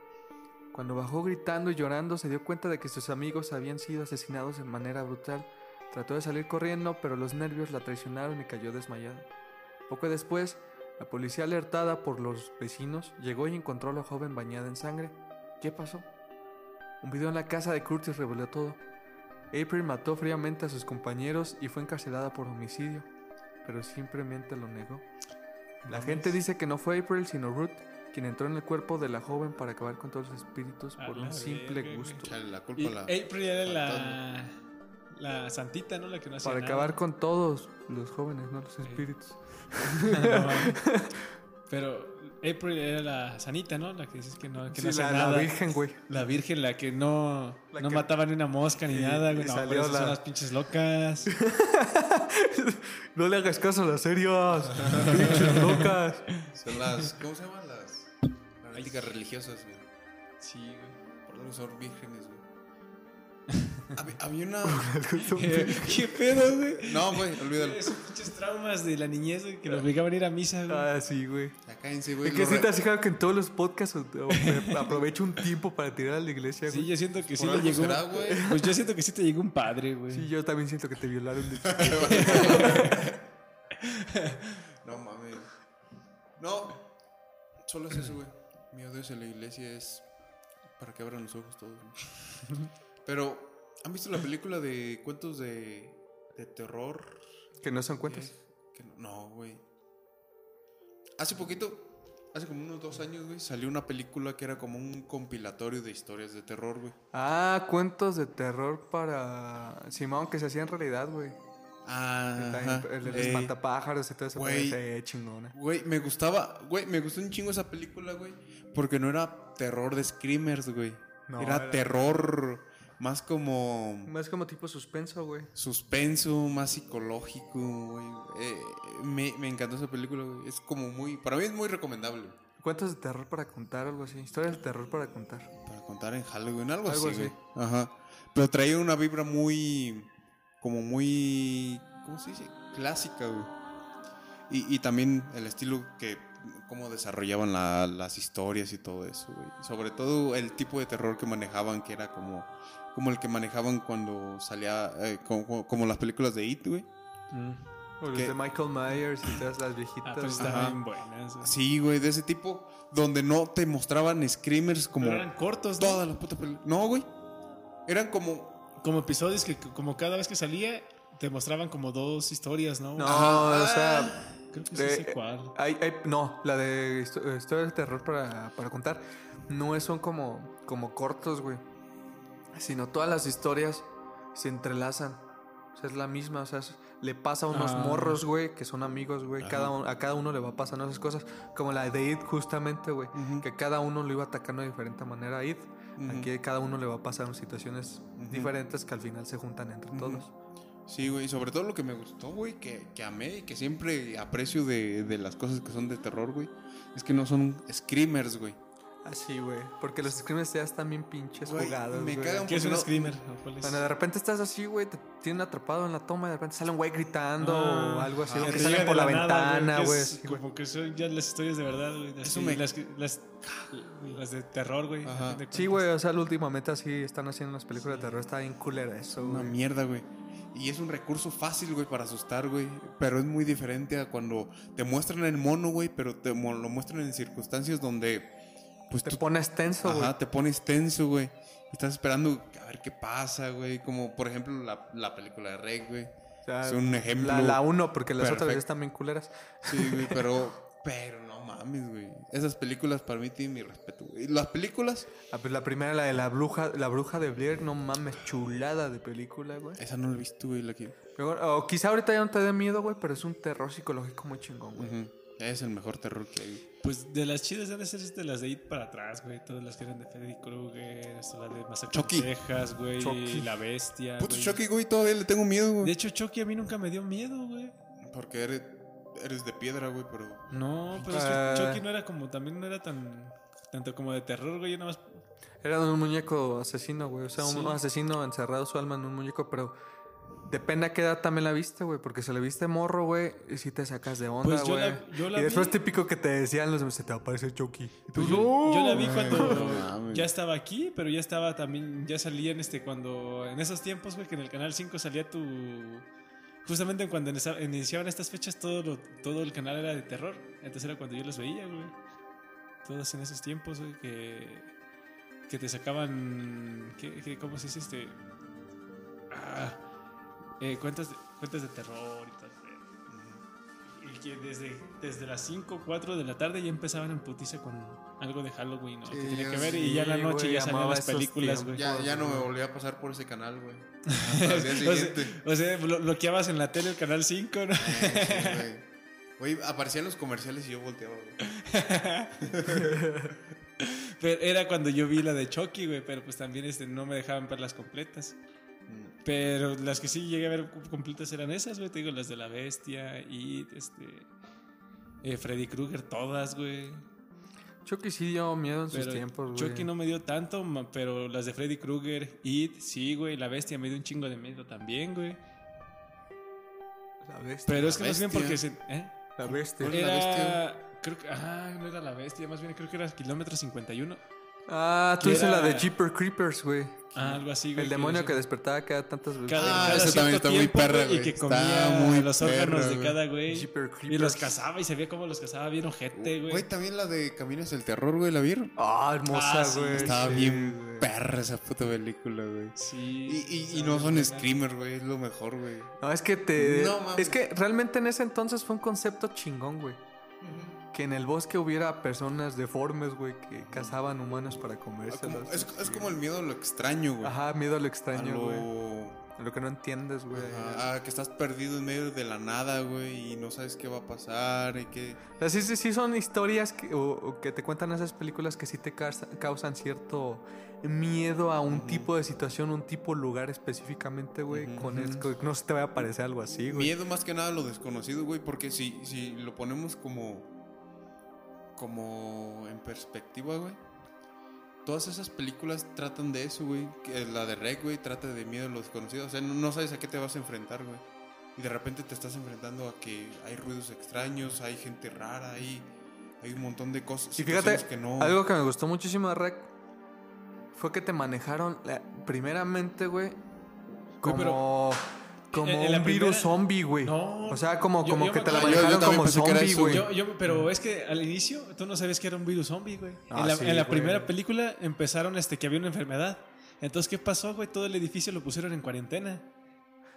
Cuando bajó gritando y llorando, se dio cuenta de que sus amigos habían sido asesinados de manera brutal. Trató de salir corriendo, pero los nervios la traicionaron y cayó desmayada. Poco después, La policía alertada por los vecinos llegó y encontró a la joven bañada en sangre. ¿Qué pasó? Un video en la casa de Curtis reveló todo. April mató fríamente a sus compañeros y fue encarcelada por homicidio, pero simplemente lo negó. La gente dice que no fue April sino Ruth quien entró en el cuerpo de la joven para acabar con todos los espíritus A por un simple gusto. Y la. April era la, la santita, ¿no? La que no hacía Para nada. acabar con todos los jóvenes, no los espíritus. No. Pero April era la sanita, ¿no? La que dices que no, que Sí, no hacía la, la nada. virgen, güey. La virgen, la que no, La no que- mataba ni una mosca ni Sí, nada, güey. No, salió la- son las pinches locas. No le hagas caso a las serias. Pinches locas. Son las. ¿Cómo se llaman? Las. Analíticas religiosas, güey. Sí, güey. Por algo son vírgenes, güey. Había, había una. ¿Qué, pedo, güey? No, güey, olvídalo. Esos pinches traumas de la niñez, güey, que nos obligaban a ir a misa, güey. Ah, sí, güey. Ya cállense, güey. Es que sí te has fijado que en todos los podcasts aprovecho un tiempo para tirar a la iglesia, Sí, güey. yo siento que sí algo llegó. será, güey. Pues yo siento que sí te llegó un padre, güey. Sí, yo también siento que te violaron. de- No mames. No. Solo es eso, güey. Mi odio hacia la iglesia es para que abran los ojos todos. güey. Pero, ¿han visto la película de cuentos de, de terror? que no son cuentas. Que no- güey. Hace poquito, hace como unos dos años, güey, salió una película que era como un compilatorio de historias de terror, güey. Ah, cuentos de terror para Simón que se hacían realidad, güey. Ah, El del eh, espantapájaros y todo eso. güey. Güey. chingona. Güey, me gustaba, güey, me gustó un chingo esa película, güey. Porque no era terror de screamers, güey. No, era, era- terror más como Más como tipo suspenso, güey. suspenso, más psicológico, güey. Eh, me, me encantó esa película, güey. Es como muy, para mí es muy recomendable. Cuentos de terror para contar, algo así. Historias de terror para contar. Para contar en Halloween, algo, Algo así, así. güey. Ajá. Pero traía una vibra muy, como muy, ¿cómo se dice? Clásica, güey. Y, y también el estilo que, cómo desarrollaban la- las historias y todo eso, güey. Sobre todo el tipo de terror que manejaban, que era como, como el que manejaban cuando salía, eh, como, como las películas de It, güey. O los de Michael Myers y todas las viejitas. Ah, pues estaban buenas, güey. Sí, güey, de ese tipo, donde no te mostraban screamers como Pero eran cortos, ¿no? toda la puta película. No, güey. Eran como Como episodios que como cada vez que salía te mostraban como dos historias, ¿no? No, o sea. Creo que sí de- sé cuál. hay- hay- no, la de histo- historias de terror para, para contar. No es- son como, como cortos, güey. Sino todas las historias se entrelazan. O sea, es la misma. O sea, es- le pasa a unos Ah. morros, güey, que son amigos, güey. Cada a cada uno le va pasando esas cosas. Como la de It, justamente, güey. Que cada uno lo iba atacando de diferente manera a It. Ujú. Aquí cada uno le va a pasar situaciones diferentes que al final se juntan entre todos. Sí, güey, y sobre todo lo que me gustó, güey, que, que amé y que siempre aprecio de, de las cosas que son de terror, güey, es que no son screamers, güey. Así, güey. Porque los screamers ya están bien pinches Güey, jugados, me ¿Qué es un screamer? ¿O cuál es? Cuando de repente estás así, güey, te tienen atrapado en la toma y de repente sale un güey gritando Ah, o algo así. ah, Que salen por la, nada, ventana, güey. Como que son ya las historias de verdad, güey. Eso me- Las, las, las de terror, güey. Sí, güey, o sea, últimamente así están haciendo las películas de terror. Está bien culera eso, Una mierda, güey. Y es un recurso fácil, güey, para asustar, güey. Pero es muy diferente a cuando te muestran el mono, güey, pero te lo muestran en circunstancias donde, pues Te tú- pones tenso, güey. Ajá, te pones tenso, güey. Estás esperando a ver qué pasa, güey. Como, por ejemplo, la, la película de Reg, güey. O sea, es un ejemplo. La, la uno, porque las otras perfecto. ya están bien culeras. Sí, güey, pero, pero mames, güey. Esas películas para mí tienen mi respeto, güey. Y Las películas, Ah, pues la primera, la de la bruja, la bruja de Blair, no mames, chulada de película, güey. esa no la he visto, güey. La que... Pero, O quizá ahorita ya no te dé miedo, güey, pero es un terror psicológico muy chingón, güey. Es el mejor terror que hay. Pues de las chidas deben ser de las de It para atrás, güey. Todas las que eran de Freddy Krueger, hasta la de Masacre Chucky. Texas, güey. Chucky. La Bestia. Puto güey. Chucky, güey, todavía le tengo miedo, De güey. hecho, Chucky a mí nunca me dio miedo, güey. Porque eres, eres de piedra, güey, pero... No, pero es que Chucky no era como, también no era tan, tanto como de terror, güey. Yo nada más Era un muñeco asesino, güey. O sea, un Sí. asesino encerrado su alma en un muñeco, pero depende a qué edad también la viste, güey. Porque si la viste morro, güey, y si te sacas de onda, Pues güey. y después vi- típico que te decían los se te va a aparecer Chucky. Y tú, Pues yo, "No". yo la vi cuando ya estaba aquí, pero ya estaba también, ya salía en este, cuando, en esos tiempos, güey, que en el Canal 5 salía tu, justamente cuando inicia- iniciaban estas fechas, todo, lo- todo el canal era de terror. Entonces era cuando yo los veía, güey. Todos en esos tiempos, güey, que, que te sacaban. ¿qué, qué- cómo se dice este? Ah, eh, cuentas, de, cuentas de terror y tal. Y que desde, desde las 5 o 4 de la tarde ya empezaban en putiza con algo de Halloween, ¿no? que tenía que ver. sí, y ya en la noche ya salían las películas, güey. tiempos. Ya, ya no me volví a pasar por ese canal, güey. O sea, o sea, blo- bloqueabas en la tele el canal 5, ¿no? Eh. Güey, aparecían los comerciales y yo volteaba, güey. Pero era cuando yo vi la de Chucky, güey, pero pues también este, no me dejaban ver las completas. Mm. Pero las que sí llegué a ver completas eran esas, güey, te digo, las de la bestia y este eh, Freddy Krueger, todas, güey. Chucky sí dio miedo en sus tiempos, güey. Chucky no me dio tanto, pero las de Freddy Krueger, It, sí, güey, la bestia me dio un chingo de miedo también, güey. La bestia. Pero es que más bien porque se, ¿eh? La bestia. ¿Cuál es la bestia? Era, creo que, ah, no era la bestia, más bien creo que era kilómetro 51. Ah, tú que dices la de Jeeper Creepers, güey. Ah, algo así, güey. El demonio que decía- despertaba cada tantas veces. cada, Ah, cada también está muy tiempo, perra, güey, Y que comía muy los órganos perra, de cada güey. Jeeper Y los cazaba y se veía cómo los cazaba bien ojete, güey. Güey, también la de Caminos del Terror, güey, ¿la vieron? Ah, hermosa, Ah, sí, güey. Estaba sí, bien güey. perra esa puta película, güey. Sí. Y, y, y no son screamers, güey, es lo mejor, güey. No, es que te. No, mames. es que realmente en ese entonces fue un concepto chingón, güey. Que en el bosque hubiera personas deformes, güey, que cazaban humanos para Ah, comerse. como- es, es como el miedo a lo extraño, güey. Ajá, miedo a lo A extraño, güey. lo... A lo que no entiendes, güey. Ajá, a que estás perdido en medio de la nada, güey, y no sabes qué va a pasar y que... O sea, sí, sí, sí son historias que, o, o que te cuentan esas películas que sí te causa- causan cierto miedo a un tipo de situación, un tipo de lugar específicamente, güey. Con que no se te vaya a aparecer algo así, güey. Miedo más que nada a lo desconocido, güey, porque si, si lo ponemos como... Como en perspectiva, güey. Todas esas películas tratan de eso, güey. La de Rec, güey, trata de miedo a lo desconocido. O sea, no, no sabes a qué te vas a enfrentar, güey. Y de repente te estás enfrentando a que hay ruidos extraños, hay gente rara, hay, hay un montón de cosas. Y fíjate, situaciones que no... algo que me gustó muchísimo de Rec fue que te manejaron, primeramente, güey, como, pero- como en- en la un virus zombie, güey. No. o sea, como, como yo que me te la acuerdo- yo- yo manejaron como zombie, güey. Yo, yo, pero es que al inicio tú no sabes que era un virus zombie, güey. Ah, en la, sí, en la güey. primera película empezaron este que había una enfermedad. Entonces, ¿qué pasó, güey? Todo el edificio lo pusieron en cuarentena.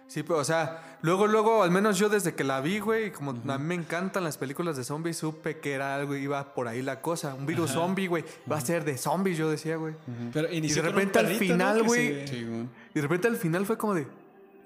Sí, pero, o sea, luego, luego, al menos yo desde que la vi, güey, como a mí me encantan las películas de zombies, supe que era algo, iba por ahí la cosa. Un virus zombie, güey, va a ser de zombies, yo decía, güey. Pero inició de con un repente al final, Sí, güey. Y de repente al final fue como de,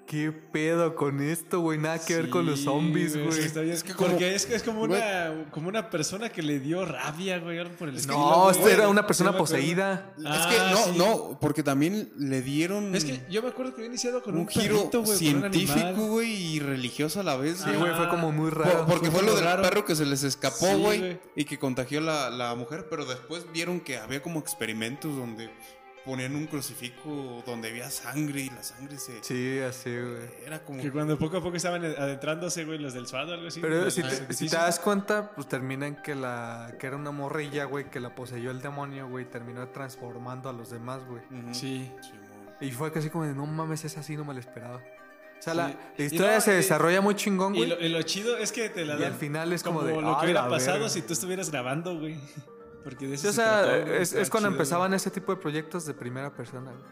¿qué pedo con esto, güey? Nada que ver con los zombies, güey. está bien. Es que como- Porque es, es como, una, como una persona que le dio rabia, güey, por el No, güey. esto era una persona poseída. es Ah, que no, sí. no, porque también le dieron... Es que yo me acuerdo que había iniciado con un, un giro perrito, científico, güey, y religioso a la vez, Sí, güey. fue como muy Por- raro. porque fue fue lo del raro. perro que se les escapó, güey. y que contagió la, la mujer, pero después vieron que había como experimentos donde ponían un crucifijo donde había sangre y la sangre se... Sí, así, güey. Era como... Que cuando poco a poco estaban adentrándose, güey, los del SWAT o algo así. Pero si te, si te das cuenta, pues termina en que la que era una morrilla, güey, que la poseyó el demonio, güey, terminó transformando a los demás, güey. Sí. Y fue casi como de, no mames, es así, no me lo esperaba. O sea, la, Sí. la Y historia no, se y- desarrolla muy chingón, Y güey. lo, y lo chido es que te la Y dan al final es como de, lo "Ah, que hubiera pasado verga". si tú estuvieras grabando, güey. Porque de eso Sí, o se sea, trató, güey. es, es cuando chido, empezaban ese tipo de proyectos de primera persona. güey.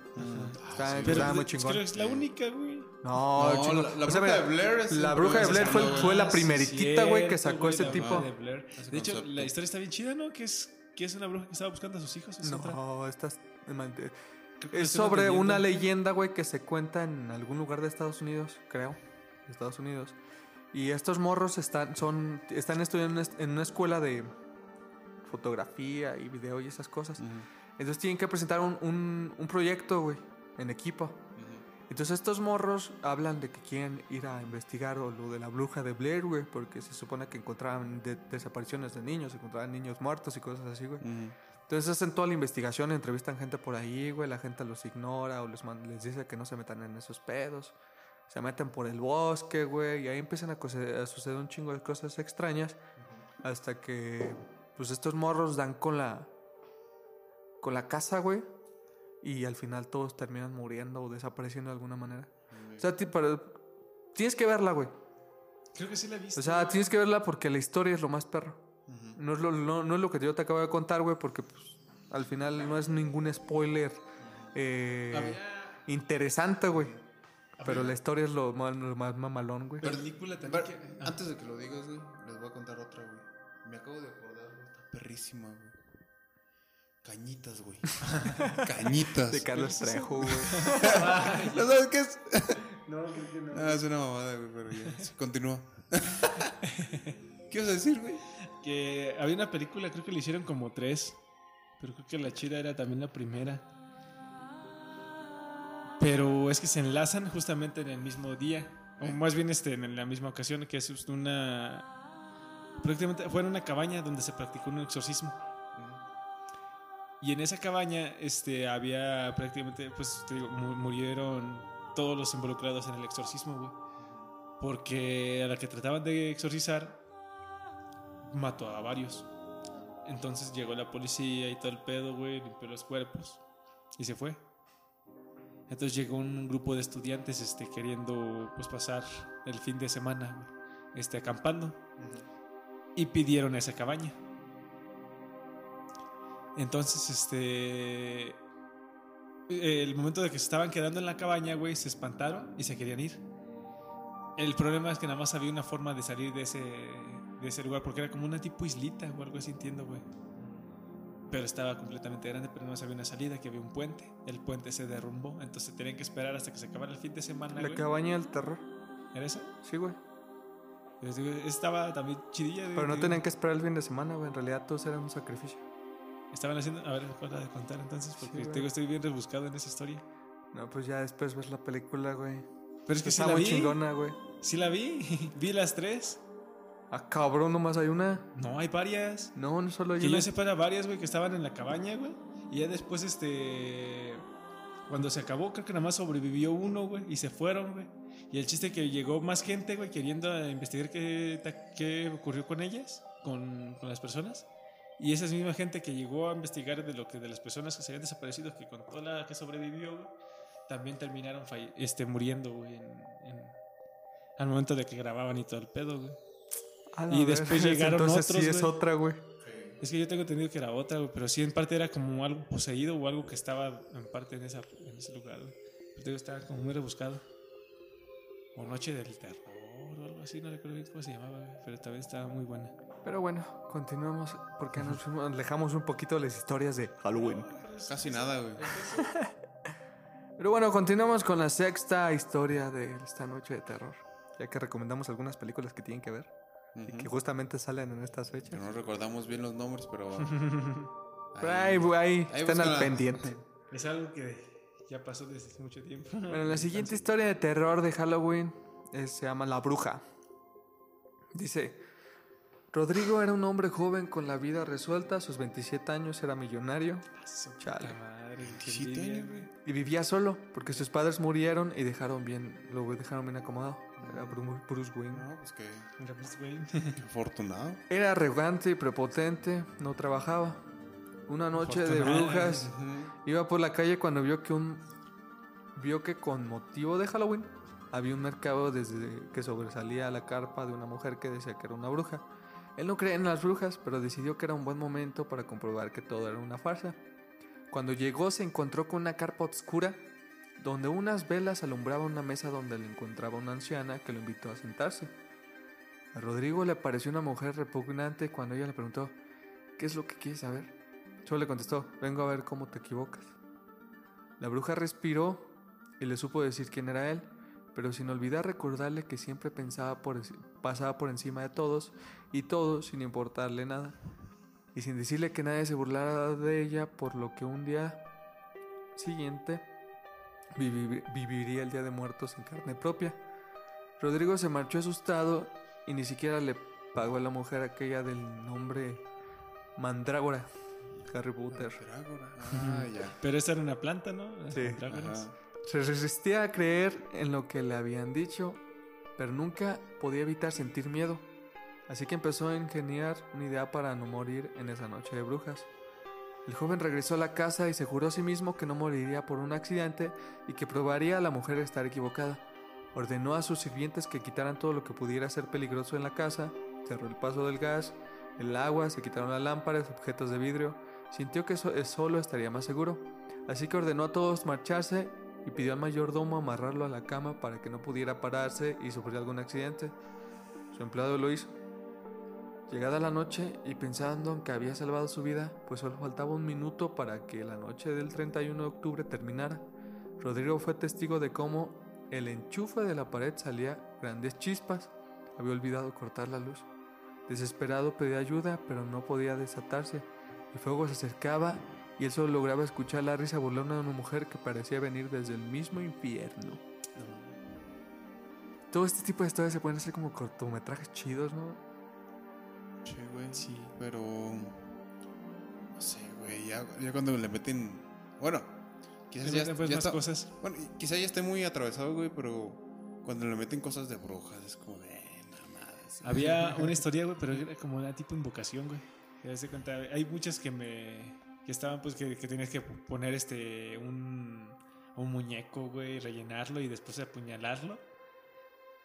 Está- güey. estaba Pero muy es- chingón. que es la única, güey. No, No, la- la O sea, bruja mira, de Blair es La bruja de Blair fue, fue la primeritita, güey, que sacó güey, ese tipo. bruja de Blair. De hecho, concepto. la historia está bien chida, ¿no? Que es, que es una bruja que estaba buscando a sus hijos. es otra. No, estás. Creo que Es sobre una leyenda, güey, que se cuenta en algún lugar de Estados Unidos, creo. De Estados Unidos. Y estos morros están, son, están estudiando en una escuela de fotografía y video y esas cosas. Entonces tienen que presentar un, un- un proyecto, güey, en equipo. Entonces estos morros hablan de que quieren ir a investigar o lo de la bruja de Blair, güey, porque se supone que encontraban de- desapariciones de niños, encontraban niños muertos y cosas así, güey. Ujú. Entonces hacen toda la investigación, entrevistan gente por ahí, güey, la gente los ignora o les, les dice que no se metan en esos pedos. Se meten por el bosque, güey, y ahí empiezan a, a suceder un chingo de cosas extrañas hasta que pues estos morros dan con la con la casa, güey, y al final todos terminan muriendo o desapareciendo de alguna manera. O sea, para- Tienes que verla, güey. Creo que sí la he visto. O sea, tienes que verla porque la historia es lo más perro. no, es lo, no, no es lo que yo te acabo de contar, güey, porque pues, al final no es ningún spoiler eh, Había- interesante, güey. Pero la historia es lo más, lo más mamalón, güey. película también Pero, que... ah, Antes de que lo digas, güey, les voy a contar otra, güey. Me acabo de acordar, perrísima, güey. Cañitas, güey. Cañitas. De Carlos Trejo, güey. ¿No sabes qué es? No, creo que no. Ah, es una mamada, güey, pero ya. Continúa. ¿Qué ibas a decir, güey? Que había una película, creo que le hicieron como tres. Pero creo que la chida era también la primera. Pero es que se enlazan justamente en el mismo día. O más bien este, en la misma ocasión, que es una. Prácticamente fue en una cabaña donde se practicó un exorcismo. Y en esa cabaña este, había prácticamente, pues te digo, mu- murieron todos los involucrados en el exorcismo, güey. Porque a la que trataban de exorcizar, mató a varios. Entonces llegó la policía y todo el pedo, güey, limpió los cuerpos y se fue. Entonces llegó un grupo de estudiantes este, queriendo pues pasar el fin de semana, este, acampando. Y pidieron esa cabaña. Entonces, este... El momento de que se estaban quedando en la cabaña, güey, se espantaron y se querían ir. El problema es que nada más había una forma de salir de ese, de ese lugar, porque era como una tipo islita o algo así, entiendo, güey. Pero estaba completamente grande, pero no había una salida, que había un puente. El puente se derrumbó, entonces tenían que esperar hasta que se acabara el fin de semana, La cabaña del terror. ¿Era eso? Sí, güey. Estaba también chidilla. Pero no tenían que esperar el fin de semana, güey. En realidad todos eran un sacrificio. Estaban haciendo... A ver, ¿cuál de contar entonces? Porque estoy bien rebuscado en esa historia. No, pues ya después ves la película, güey. Pero es que sí la muy vi. chingona, güey. Sí la vi. vi las tres. Ah, cabrón, nomás hay una. No, hay varias. No, no solo hay Que una. yo sepa, era varias, güey, que estaban en la cabaña, güey. Y ya después, este. Cuando se acabó, creo que nada más sobrevivió uno, güey. Y se fueron, güey. Y el chiste que llegó más gente, güey, queriendo investigar qué, qué ocurrió con ellas, con, con las personas. Y esa misma gente que llegó a investigar de lo que de las personas que se habían desaparecido, que con toda la que sobrevivió, güey, también terminaron este, muriendo, güey, en- en- al momento de que grababan y todo el pedo, güey. Y después llegaron Entonces otros, sí es güey. otra, güey. Es que yo tengo entendido que era otra, güey, pero sí en parte era como algo poseído o algo que estaba en parte en, esa, en ese lugar, güey. Pero estaba como muy rebuscado. O Noche del Terror o algo así, no recuerdo bien cómo se llamaba, pero también estaba muy buena. Pero bueno, continuamos porque nos alejamos un poquito de las historias de Halloween. Casi nada, güey. Pero bueno, continuamos con la sexta historia de esta noche de terror. Ya que recomendamos algunas películas que tienen que ver y que justamente salen en estas fechas. no recordamos bien los nombres, pero. Pero ahí, ahí, Ahí están al pendiente. Es algo que ya pasó desde hace mucho tiempo. Bueno, la siguiente historia de terror de Halloween es- se llama La Bruja. Dice, Rodrigo era un hombre joven con la vida resuelta, a sus 27 años era millonario Chale. Puta madre, y vivía solo porque sus padres murieron y dejaron bien, lo dejaron bien acomodado. Era Bru- Bruce Wayne. No, pues que. Era Bruce Wayne. Afortunado. Era arrogante y prepotente, no trabajaba. Una noche de brujas iba por la calle cuando vio que un vio que con motivo de Halloween había un mercado desde que sobresalía la carpa de una mujer que decía que era una bruja. Él no creía en las brujas, pero decidió que era un buen momento para comprobar que todo era una farsa. Cuando llegó se encontró con una carpa oscura donde unas velas alumbraban una mesa donde le encontraba una anciana que lo invitó a sentarse. A Rodrigo le pareció una mujer repugnante cuando ella le preguntó, ¿qué es lo que quieres saber? Solo le contestó, vengo a ver cómo te equivocas. La bruja respiró y le supo decir quién era él, pero sin olvidar recordarle que siempre pensaba por, pasaba por encima de todos y todo sin importarle nada. Y sin decirle que nadie se burlara de ella, por lo que un día siguiente vivi- viviría el Día de Muertos en carne propia. Rodrigo se marchó asustado y ni siquiera le pagó a la mujer aquella del nombre Mandrágora, Harry Potter. Drácula. Ah, ya. Pero esta era una planta, ¿no? Sí. Se resistía a creer en lo que le habían dicho, pero nunca podía evitar sentir miedo. Así que empezó a ingeniar una idea para no morir en esa noche de brujas. El joven regresó a la casa y se juró a sí mismo que no moriría por un accidente y que probaría a la mujer estar equivocada. Ordenó a sus sirvientes que quitaran todo lo que pudiera ser peligroso en la casa, cerró el paso del gas, el agua, se quitaron las lámparas, objetos de vidrio. Sintió que so- solo estaría más seguro, así que ordenó a todos marcharse y pidió al mayordomo amarrarlo a la cama para que no pudiera pararse y sufrir algún accidente. Su empleado lo hizo. Llegada la noche y pensando en que había salvado su vida, pues solo faltaba un minuto para que la noche del 31 de octubre terminara, Rodrigo fue testigo de cómo el enchufe de la pared salía grandes chispas. Había olvidado cortar la luz. Desesperado pedía ayuda, pero no podía desatarse. El fuego se acercaba y él solo lograba escuchar la risa burlona de una mujer que parecía venir desde el mismo infierno. Todo este tipo de historias se pueden hacer como cortometrajes chidos, ¿no? Sí, güey. Sí. Pero. No sé, güey. Ya, ya cuando le meten. Bueno, quizás ya, pues, ya más está- cosas. Bueno, y quizá ya esté muy atravesado, güey, pero cuando le meten cosas de brujas es como de. Había una historia, güey, pero era como una tipo invocación, güey. Te cuenta, hay muchas que me. que estaban, pues, que, que tenías que poner este. un. un muñeco, güey, rellenarlo y después apuñalarlo.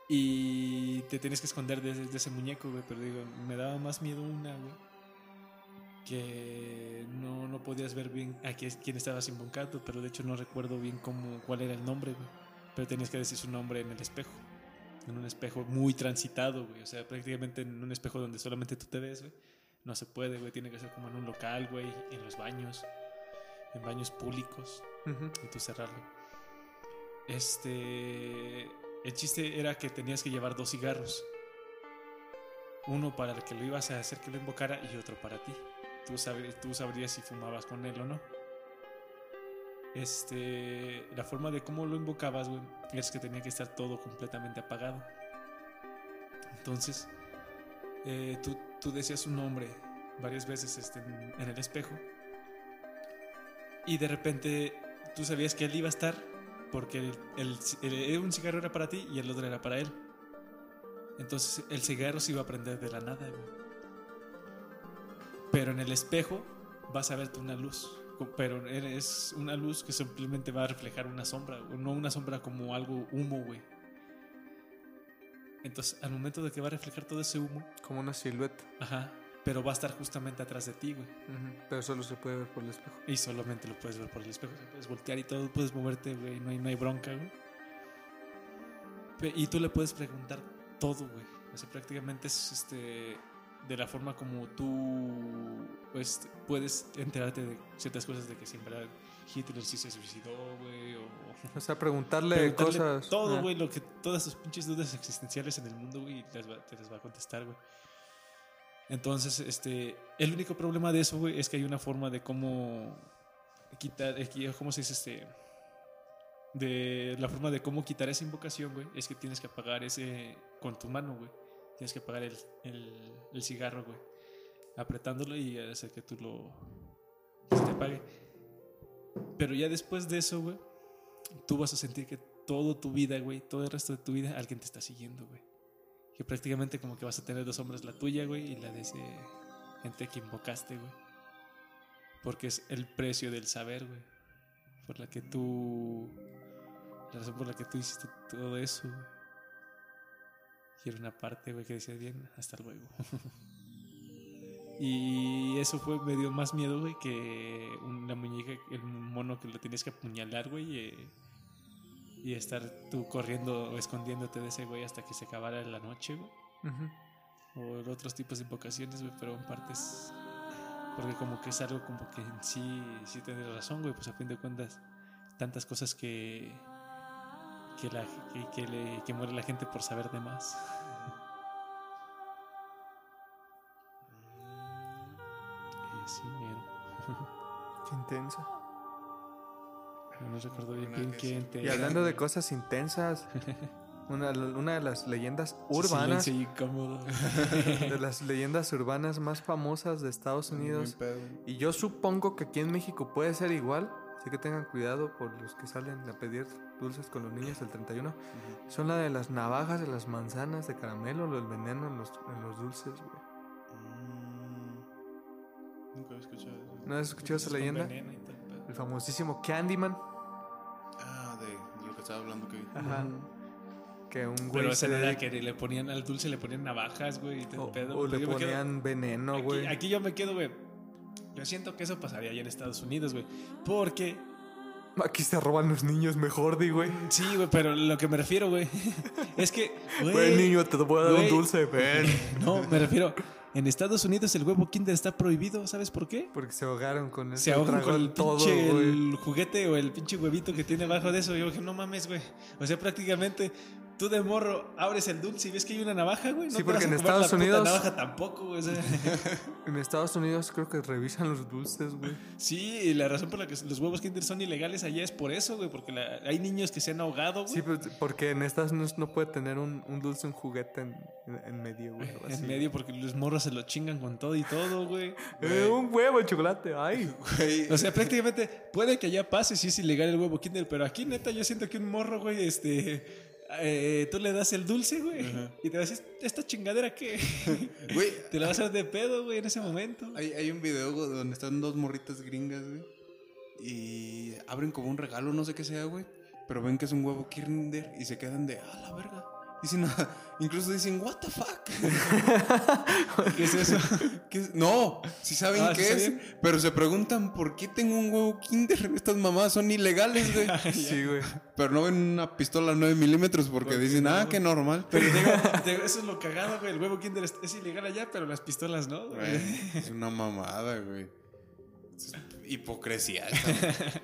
Y te tienes que esconder de, ese muñeco, güey. Pero digo, me daba más miedo una, güey. Que no, no podías ver bien a quién, estabas invocando. Pero de hecho no recuerdo bien cómo, cuál era el nombre, güey. Pero tenías que decir su nombre en el espejo. En un espejo muy transitado, güey. O sea, prácticamente en un espejo donde solamente tú te ves, güey. No se puede, güey. Tiene que ser como en un local, güey. En los baños. En baños públicos y tú cerrarlo. Este. El chiste era que tenías que llevar dos cigarros. Uno para el que lo ibas a hacer que lo invocara y otro para ti. Tú, sabr- tú sabrías si fumabas con él o no. Este. La forma de cómo lo invocabas, güey, es que tenía que estar todo completamente apagado. Entonces, eh, tú, tú decías su nombre varias veces este, en- el espejo. Y de repente tú sabías que él iba a estar porque el- un cigarro era para ti y el otro era para él. Entonces el cigarro se iba a prender de la nada, güey. Pero en el espejo vas a verte una luz. Pero es una luz que simplemente va a reflejar una sombra, no una sombra como algo humo, güey. Entonces, al momento de que va a reflejar todo ese humo, Como una silueta. ajá, pero va a estar justamente atrás de ti, güey. Pero solo se puede ver por el espejo. Y solamente lo puedes ver por el espejo. puedes voltear y todo, puedes moverte, güey. No hay, no hay bronca, güey. Y tú le puedes preguntar todo, güey. O sea, prácticamente es este. De la forma como tú pues, puedes enterarte de ciertas cosas de que si en verdad Hitler sí se suicidó, güey. O, O sea, preguntarle, preguntarle cosas. Todo, Ah. güey, lo que, todas sus pinches dudas existenciales en el mundo, güey, va- te las va a contestar, güey. Entonces, este, el único problema de eso, güey, es que hay una forma de cómo quitar, eh, ¿cómo se dice? Este, de la forma de cómo quitar esa invocación, güey, es que tienes que apagar ese con tu mano, güey. Tienes que apagar el, el, el cigarro, güey. Apretándolo y hacer que tú lo, que se te apague. Pero ya después de eso, güey, tú vas a sentir que toda tu vida, güey, todo el resto de tu vida, alguien te está siguiendo, güey. Que prácticamente como que vas a tener dos sombras, la tuya, güey, y la de ese gente que invocaste, güey. Porque es el precio del saber, güey. Por la que tú... La razón por la que tú hiciste todo eso, güey. Y era una parte, güey, que decía bien, hasta luego. y eso fue, me dio más miedo, güey, que una muñeca, el mono que lo tienes que apuñalar, güey. eh, y estar tú corriendo o escondiéndote de ese güey hasta que se acabara la noche, güey. Ujú. O en otros tipos de invocaciones, güey, pero en partes. Porque como que es algo como que en sí, sí tienes razón, güey, pues a fin de cuentas, tantas cosas que. Que, la, que, que le, que muere la gente por saber de más. Y así, mero. Qué intenso. No me recuerdo bien, bien que quién sí. te. Y hablando de cosas intensas, una, una de las leyendas urbanas, incómodo. de las leyendas urbanas más famosas de Estados Unidos, y yo supongo que aquí en México puede ser igual, así que tengan cuidado por los que salen a pedir dulces con los niños el 31, son la de las navajas, de las manzanas, de caramelo, o el veneno en los, en los dulces, güey. Mm, Nunca había escuchado eso. ¿No has escuchado esa leyenda? veneno y tal, pero- El famosísimo Candyman. Ah, de, de lo que estaba hablando que Ajá. Que un güey Pero se no era que le ponían al dulce, le ponían navajas, güey. y o, pedo. o le quedo- ponían veneno, aquí, güey. aquí yo me quedo, güey. Yo siento que eso pasaría allá en Estados Unidos, güey. Porque Aquí se roban los niños mejor, di, güey. Sí, güey, pero lo que me refiero, güey, es que, güey, niño, te voy a dar un dulce, ven. no, me refiero, en Estados Unidos el huevo Kinder está prohibido, ¿sabes por qué? Porque se ahogaron con eso. Se ahogan con el todo, pinche güey. el juguete o el pinche huevito que tiene abajo de eso. Yo dije, no mames, güey. O sea, prácticamente tú de morro abres el dulce y ves que hay una navaja, güey. No Sí, porque en Estados puta Unidos- navaja tampoco, güey. o sea, En Estados Unidos creo que revisan los dulces, güey. sí, y la razón por la que los huevos Kinder son ilegales allá es por eso, güey. Porque la- hay niños que se han ahogado, güey. Sí, pues, porque en Estados Unidos no puede tener un, un dulce, un juguete en, en- en medio, güey. así. en medio porque los morros se lo chingan con todo y todo, güey. Eh, un huevo de chocolate, ay. Güey, O sea, prácticamente puede que allá pase si es ilegal el huevo Kinder, pero aquí neta yo siento que un morro, güey, este... eh, tú le das el dulce, güey, y te vas ¿esta chingadera qué? güey, te la vas a hacer de pedo, güey, en ese momento. hay, hay un video güey, donde están dos morritas gringas, güey. Y abren como un regalo, no sé qué sea, güey. Pero ven que es un huevo Kinder y se quedan de, ah, la verga. Dicen, ah, incluso dicen, what the fuck. ¿Qué es eso? ¿Qué es? No, si saben Ah, ¿sí qué es, sabían? pero se preguntan por qué tengo un huevo Kinder. Estas mamadas son ilegales, güey. Sí, güey. pero no ven una pistola 9 milímetros porque dicen, ah, qué normal. Pero te digo, te digo, eso es lo cagado, güey, el huevo Kinder es, es ilegal allá, pero las pistolas no, güey. Güey, es una mamada, güey. Es hipocresía. esta-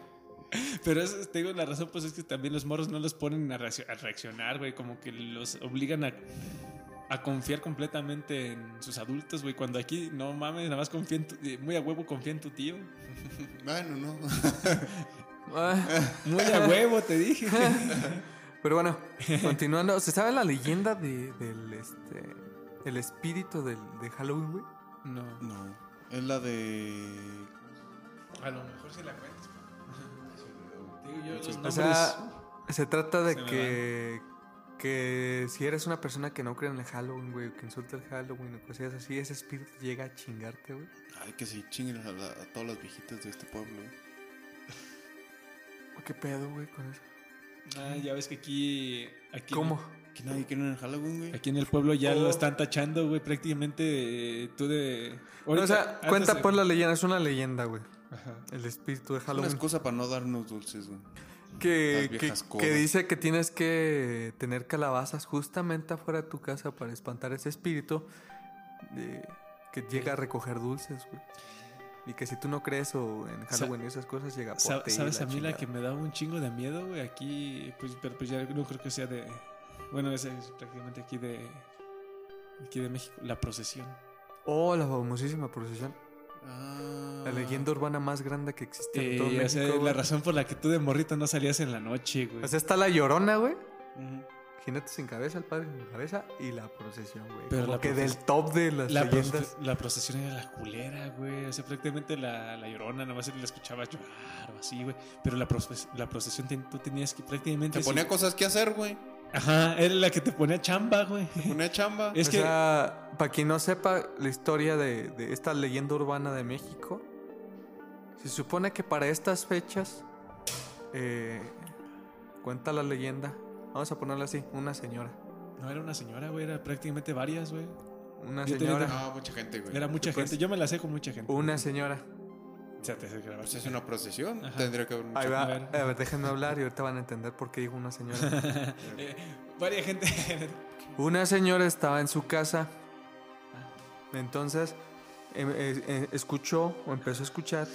Pero eso, te digo, la razón pues es que también los morros no los ponen a, reaccio- a reaccionar, güey, como que los obligan a, a confiar completamente en sus adultos, güey, cuando aquí, no mames, nada más confía en tu, eh, muy a huevo confía en tu tío. bueno, no. Ah, Muy a huevo, te dije. Pero bueno, continuando. ¿Se sabe la leyenda de, del este el espíritu del, de Halloween, güey? No, No. Es la de. a lo mejor se la cuentas. Digo yo, los O sea, se trata de se que que si eres una persona que no cree en el Halloween, güey, o que insulta el Halloween o cosas así, ese espíritu llega a chingarte, güey. Ay, que se chinguen a, la- a todas las viejitas de este pueblo. güey. ¿Qué pedo, güey, con eso? Ah, ya ves que aquí... aquí ¿Cómo? Que nadie quiere en el Halloween, güey. Aquí en el pueblo ya Oh. lo están tachando, güey, prácticamente eh, tú de... o sea, cuenta pues la leyenda, es una leyenda, güey. Ajá. El espíritu de Es una Halloween. excusa para no darnos dulces, güey. Que, que, dice que tienes que tener calabazas justamente afuera de tu casa para espantar ese espíritu de- que llega a recoger dulces, güey. Y que si tú no crees o en Halloween y esas cosas llega por ti ¿Sabes a mí la que me da un chingo de miedo, güey? Aquí, pues, pero pues ya no creo que sea de... Bueno, esa es prácticamente aquí de... Aquí de México, la procesión. Oh, la famosísima procesión. Ah. La leyenda urbana más grande que existe en Eh, todo o México. sea, la razón por la que tú de morrito no salías en la noche, güey. O sea, está la llorona, güey. Ujú. Jinete sin cabeza, el padre sin cabeza y la procesión, güey. Pero Como la que del top de las la, pro- leyendas. la procesión era la culera, güey. O sea, prácticamente la, la llorona, nada más la escuchaba llorar o así, güey. Pero la, proces- la procesión ten- tú tenías que prácticamente... Te ponía cosas que hacer, güey. Ajá, era la que te ponía chamba, güey. Te ponía chamba. Es o que... sea, para quien no sepa la historia de, de esta leyenda urbana de México, se supone que para estas fechas, eh, cuenta la leyenda, vamos a ponerla así, una señora. No era una señora, güey, era prácticamente varias, güey. Una Yo tenía- señora. Ah, mucha gente, güey. Era mucha pues. gente. Yo me la sé con mucha gente. Una señora. O sea, te. Pues es una procesión. Ajá. Tendría que haber mucha Ahí va. A ver. A ver, déjenme hablar y ahorita van a entender por qué digo una señora. Eh, varias gente. Una señora estaba en su casa. Entonces em, eh, eh, escuchó o empezó a escuchar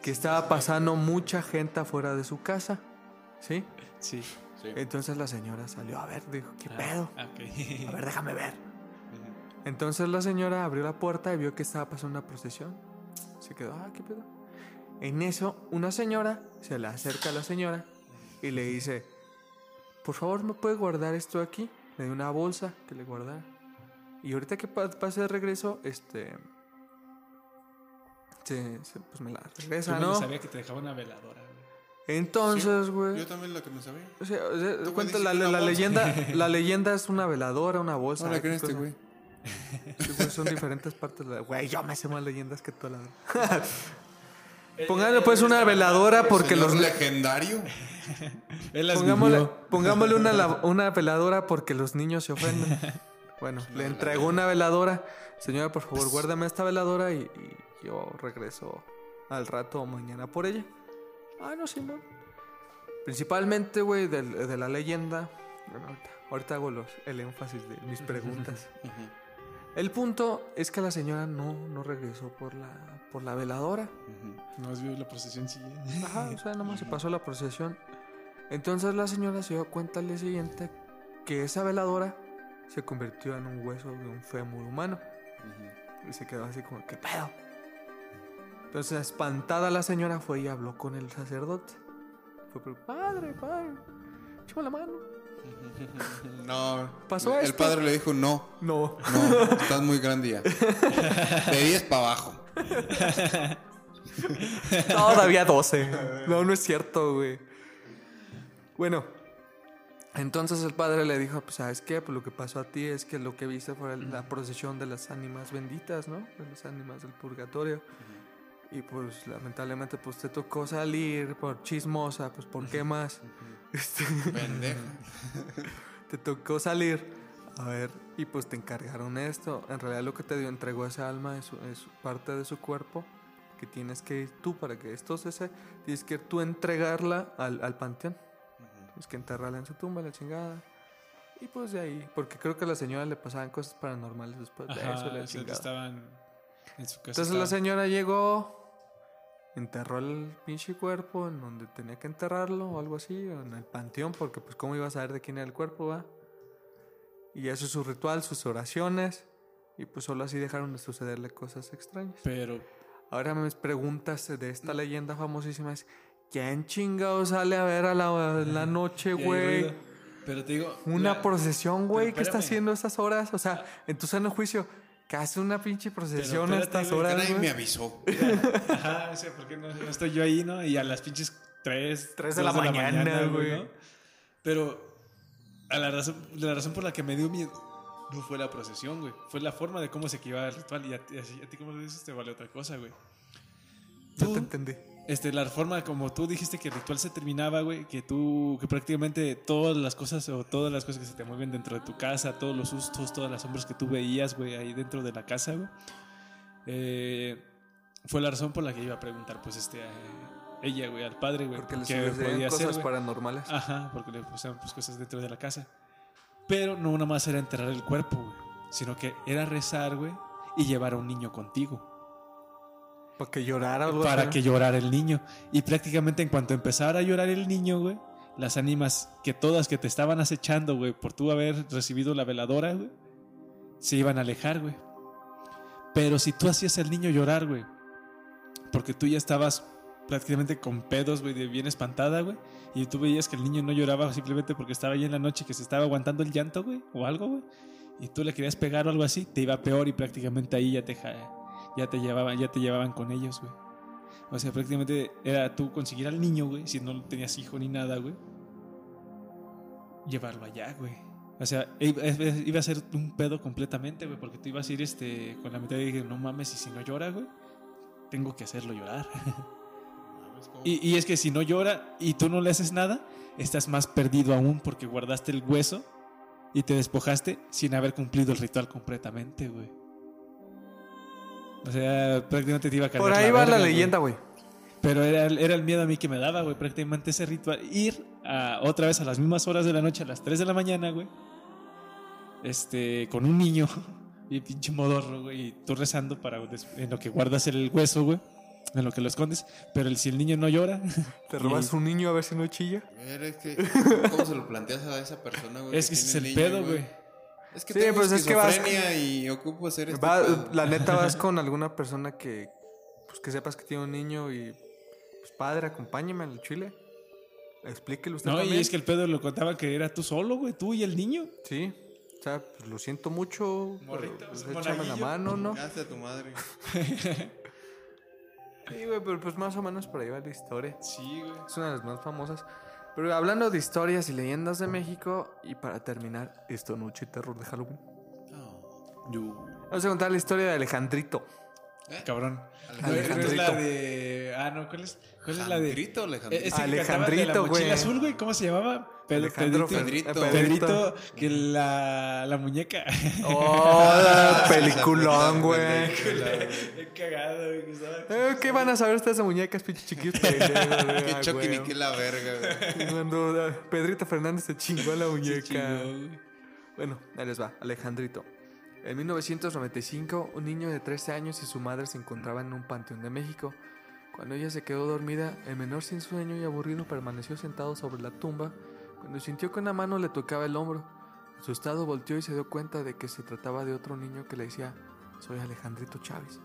que estaba pasando mucha gente afuera de su casa. ¿Sí? sí. Sí. Entonces la señora salió a ver, dijo, ¿qué pedo? Ah, ok. A ver, déjame ver. Entonces la señora abrió la puerta y vio que estaba pasando una procesión. Se quedó, ah, ¿qué pedo? En eso, una señora se le acerca a la señora y le dice, por favor, ¿me puede guardar esto aquí? Le dio una bolsa que le guardara. Y ahorita que pa- pase de regreso, este... se- se- pues me la Yo regresa, no ¿no? sabía que te dejaba una veladora, güey. Entonces, güey... Yo también la que me sabía. O sea, o sea, cuenta la, leyenda, la leyenda es una veladora, una bolsa. No la ¿qué creen este, güey. Sí, pues, son diferentes partes. de la- Güey, yo me sé más leyendas que tú, la verdad. Pónganle pues una veladora porque los... legendario. Pongámosle, pongámosle una, la- una veladora porque los niños se ofenden. Bueno, le entregó una veladora. Señora, por favor, guárdame esta veladora y, y yo regreso al rato o mañana por ella. Ah, no, Simón. Principalmente, güey, del- de, la leyenda. Bueno, ahorita, ahorita hago los, el énfasis de mis preguntas. El punto es que la señora no, no regresó por la, por la veladora. No has visto la procesión siguiente. Ajá, o sea, nomás se pasó la procesión. Entonces la señora se dio cuenta al día siguiente que esa veladora se convirtió en un hueso de un fémur humano. Y se quedó así como, ¿qué pedo? Entonces, espantada la señora fue y habló con el sacerdote. Fue, pero, padre, padre, échame la mano. No. ¿Pasó El esto? padre le dijo, no, No. no, estás muy grande ya. De 10 para abajo. Todavía 12. No, no es cierto, güey. Bueno, entonces el padre le dijo, pues, ¿sabes qué? Pues lo que pasó a ti es que lo que viste fue la procesión de las ánimas benditas, ¿no? De las ánimas del purgatorio. Y pues lamentablemente pues te tocó salir por chismosa, pues ¿por qué más? Este, Pendeja. te tocó salir. A ver, y pues te encargaron esto. En realidad lo que te dio entregó esa alma, es, es parte de su cuerpo, que tienes que ir tú para que esto cese, tienes que ir tú entregarla al, al panteón. Tienes que enterrarla en su tumba, la chingada. Y pues de ahí, porque creo que a la señora le pasaban cosas paranormales después de Ajá, eso, la chingada. estaban en su casa. Entonces la estaban- señora llegó, enterró el pinche cuerpo en donde tenía que enterrarlo o algo así, en el panteón, porque pues cómo iba a saber de quién era el cuerpo, va. Y eso es su ritual, sus oraciones, y pues solo así dejaron de sucederle cosas extrañas. Pero Ahora mis preguntas de esta leyenda famosísima es, ¿quién chingado sale a ver a la, en la noche, güey? Pero te digo. Una la- procesión, güey, ¿qué está haciendo a estas horas? O sea, en tu sano juicio, ¿qué hace una pinche procesión a estas horas, Nadie me avisó. Ajá, o sea, ¿por qué no, no estoy yo ahí, no? Y a las pinches 3, Tres de la mañana, güey. Pero a la razón, la razón por la que me dio miedo no fue la procesión, güey. Fue la forma de cómo se equivaba el ritual. Y a, ti- así- a ti, como lo dices, te vale otra cosa, güey. No te entendí. Este, la forma como tú dijiste que el ritual se terminaba, güey, que tú, que prácticamente todas las cosas o todas las cosas que se te mueven dentro de tu casa, todos los sustos, todas las sombras que tú veías, güey, ahí dentro de la casa, güey, eh, fue la razón por la que iba a preguntar, pues, este, a ella, güey, al padre, güey, Porque sucedían podía cosas paranormales. Ajá, porque le pusieron pues, cosas dentro de la casa. Pero no nada más era enterrar el cuerpo, güey, sino que era rezar, güey, y llevar a un niño contigo Para que llorara para que el niño. Y prácticamente en cuanto empezara a llorar el niño, güey, las ánimas que todas que te estaban acechando, güey, por tú haber recibido la veladora, güey, se iban a alejar, güey. Pero si tú hacías al niño llorar, güey, porque tú ya estabas prácticamente con pedos, güey, de bien espantada, güey, y tú veías que el niño no lloraba simplemente porque estaba ahí en la noche que se estaba aguantando el llanto, güey, o algo, güey, y tú le querías pegar o algo así, te iba peor y prácticamente ahí ya te, ja- ya te llevaban, ya te llevaban con ellos, güey. O sea, prácticamente era tú conseguir al niño, güey, si no tenías hijo ni nada, güey. Llevarlo allá, güey. O sea, iba a ser un pedo completamente, güey, porque tú ibas a ir este, con la mitad de dije, no mames, y si no llora, güey, tengo que hacerlo llorar. y, y es que si no llora y tú no le haces nada, estás más perdido aún porque guardaste el hueso y te despojaste sin haber cumplido el ritual completamente, güey. O sea, prácticamente te iba a cargar Por ahí va verga, la leyenda, güey. Pero era, el- era el miedo a mí que me daba, güey, prácticamente ese ritual. Ir a, otra vez a las mismas horas de la noche, a las 3 de la mañana, güey. Este, con un niño, y pinche modorro, güey, y tú rezando para en lo que guardas el hueso, güey, en lo que lo escondes. Pero el, si el niño no llora, Te robas un niño a ver si no chilla. A ver, es que, ¿cómo se lo planteas a esa persona, güey? es que ese es el niño, pedo, güey. Es que Sí, tengo pues es que vas- y ocupo hacer este Va- la neta vas con alguna persona que pues que sepas que tiene un niño y pues padre, acompáñeme al chile. Explíquelo usted No, también. y es que el pedo lo contaba que era tú solo, güey, tú y el niño. Sí. O sea, pues, lo siento mucho. Morrito, pues, échame la mano, ¿no? Hazte a tu madre. Sí, güey, pero pues más o menos por ahí va la historia. Sí, güey. Es una de las más famosas. Pero hablando de historias y leyendas de México, y para terminar, esto noche terror de Halloween. Yo. Vamos a contar la historia de Alejandrito. Cabrón. Alejandrito. No es la de. Ah, no, ¿cuál es? ¿Cuál es la de. Alejandrito, Alejandrito. De Alejandrito, la mochila güey. azul, güey. ¿Cómo se llamaba? Pedro- Alejandro Pedrito. Pedrito. Pedrito, que la, la muñeca. Oh, peliculón, güey. Qué cagado, güey. Eh, ¿Qué van a saber ustedes de muñecas, pendejos, güey? Qué Chucky ni qué la verga, güey. Cuando Pedrito Fernández se chingó la muñeca. Bueno, ahí les va, Alejandrito. En 1995, un niño de 13 años y su madre se encontraban en un panteón de México. Cuando ella se quedó dormida, el menor sin sueño y aburrido permaneció sentado sobre la tumba cuando sintió que una mano le tocaba el hombro. Asustado volteó y se dio cuenta de que se trataba de otro niño que le decía, soy Alejandrito Chávez.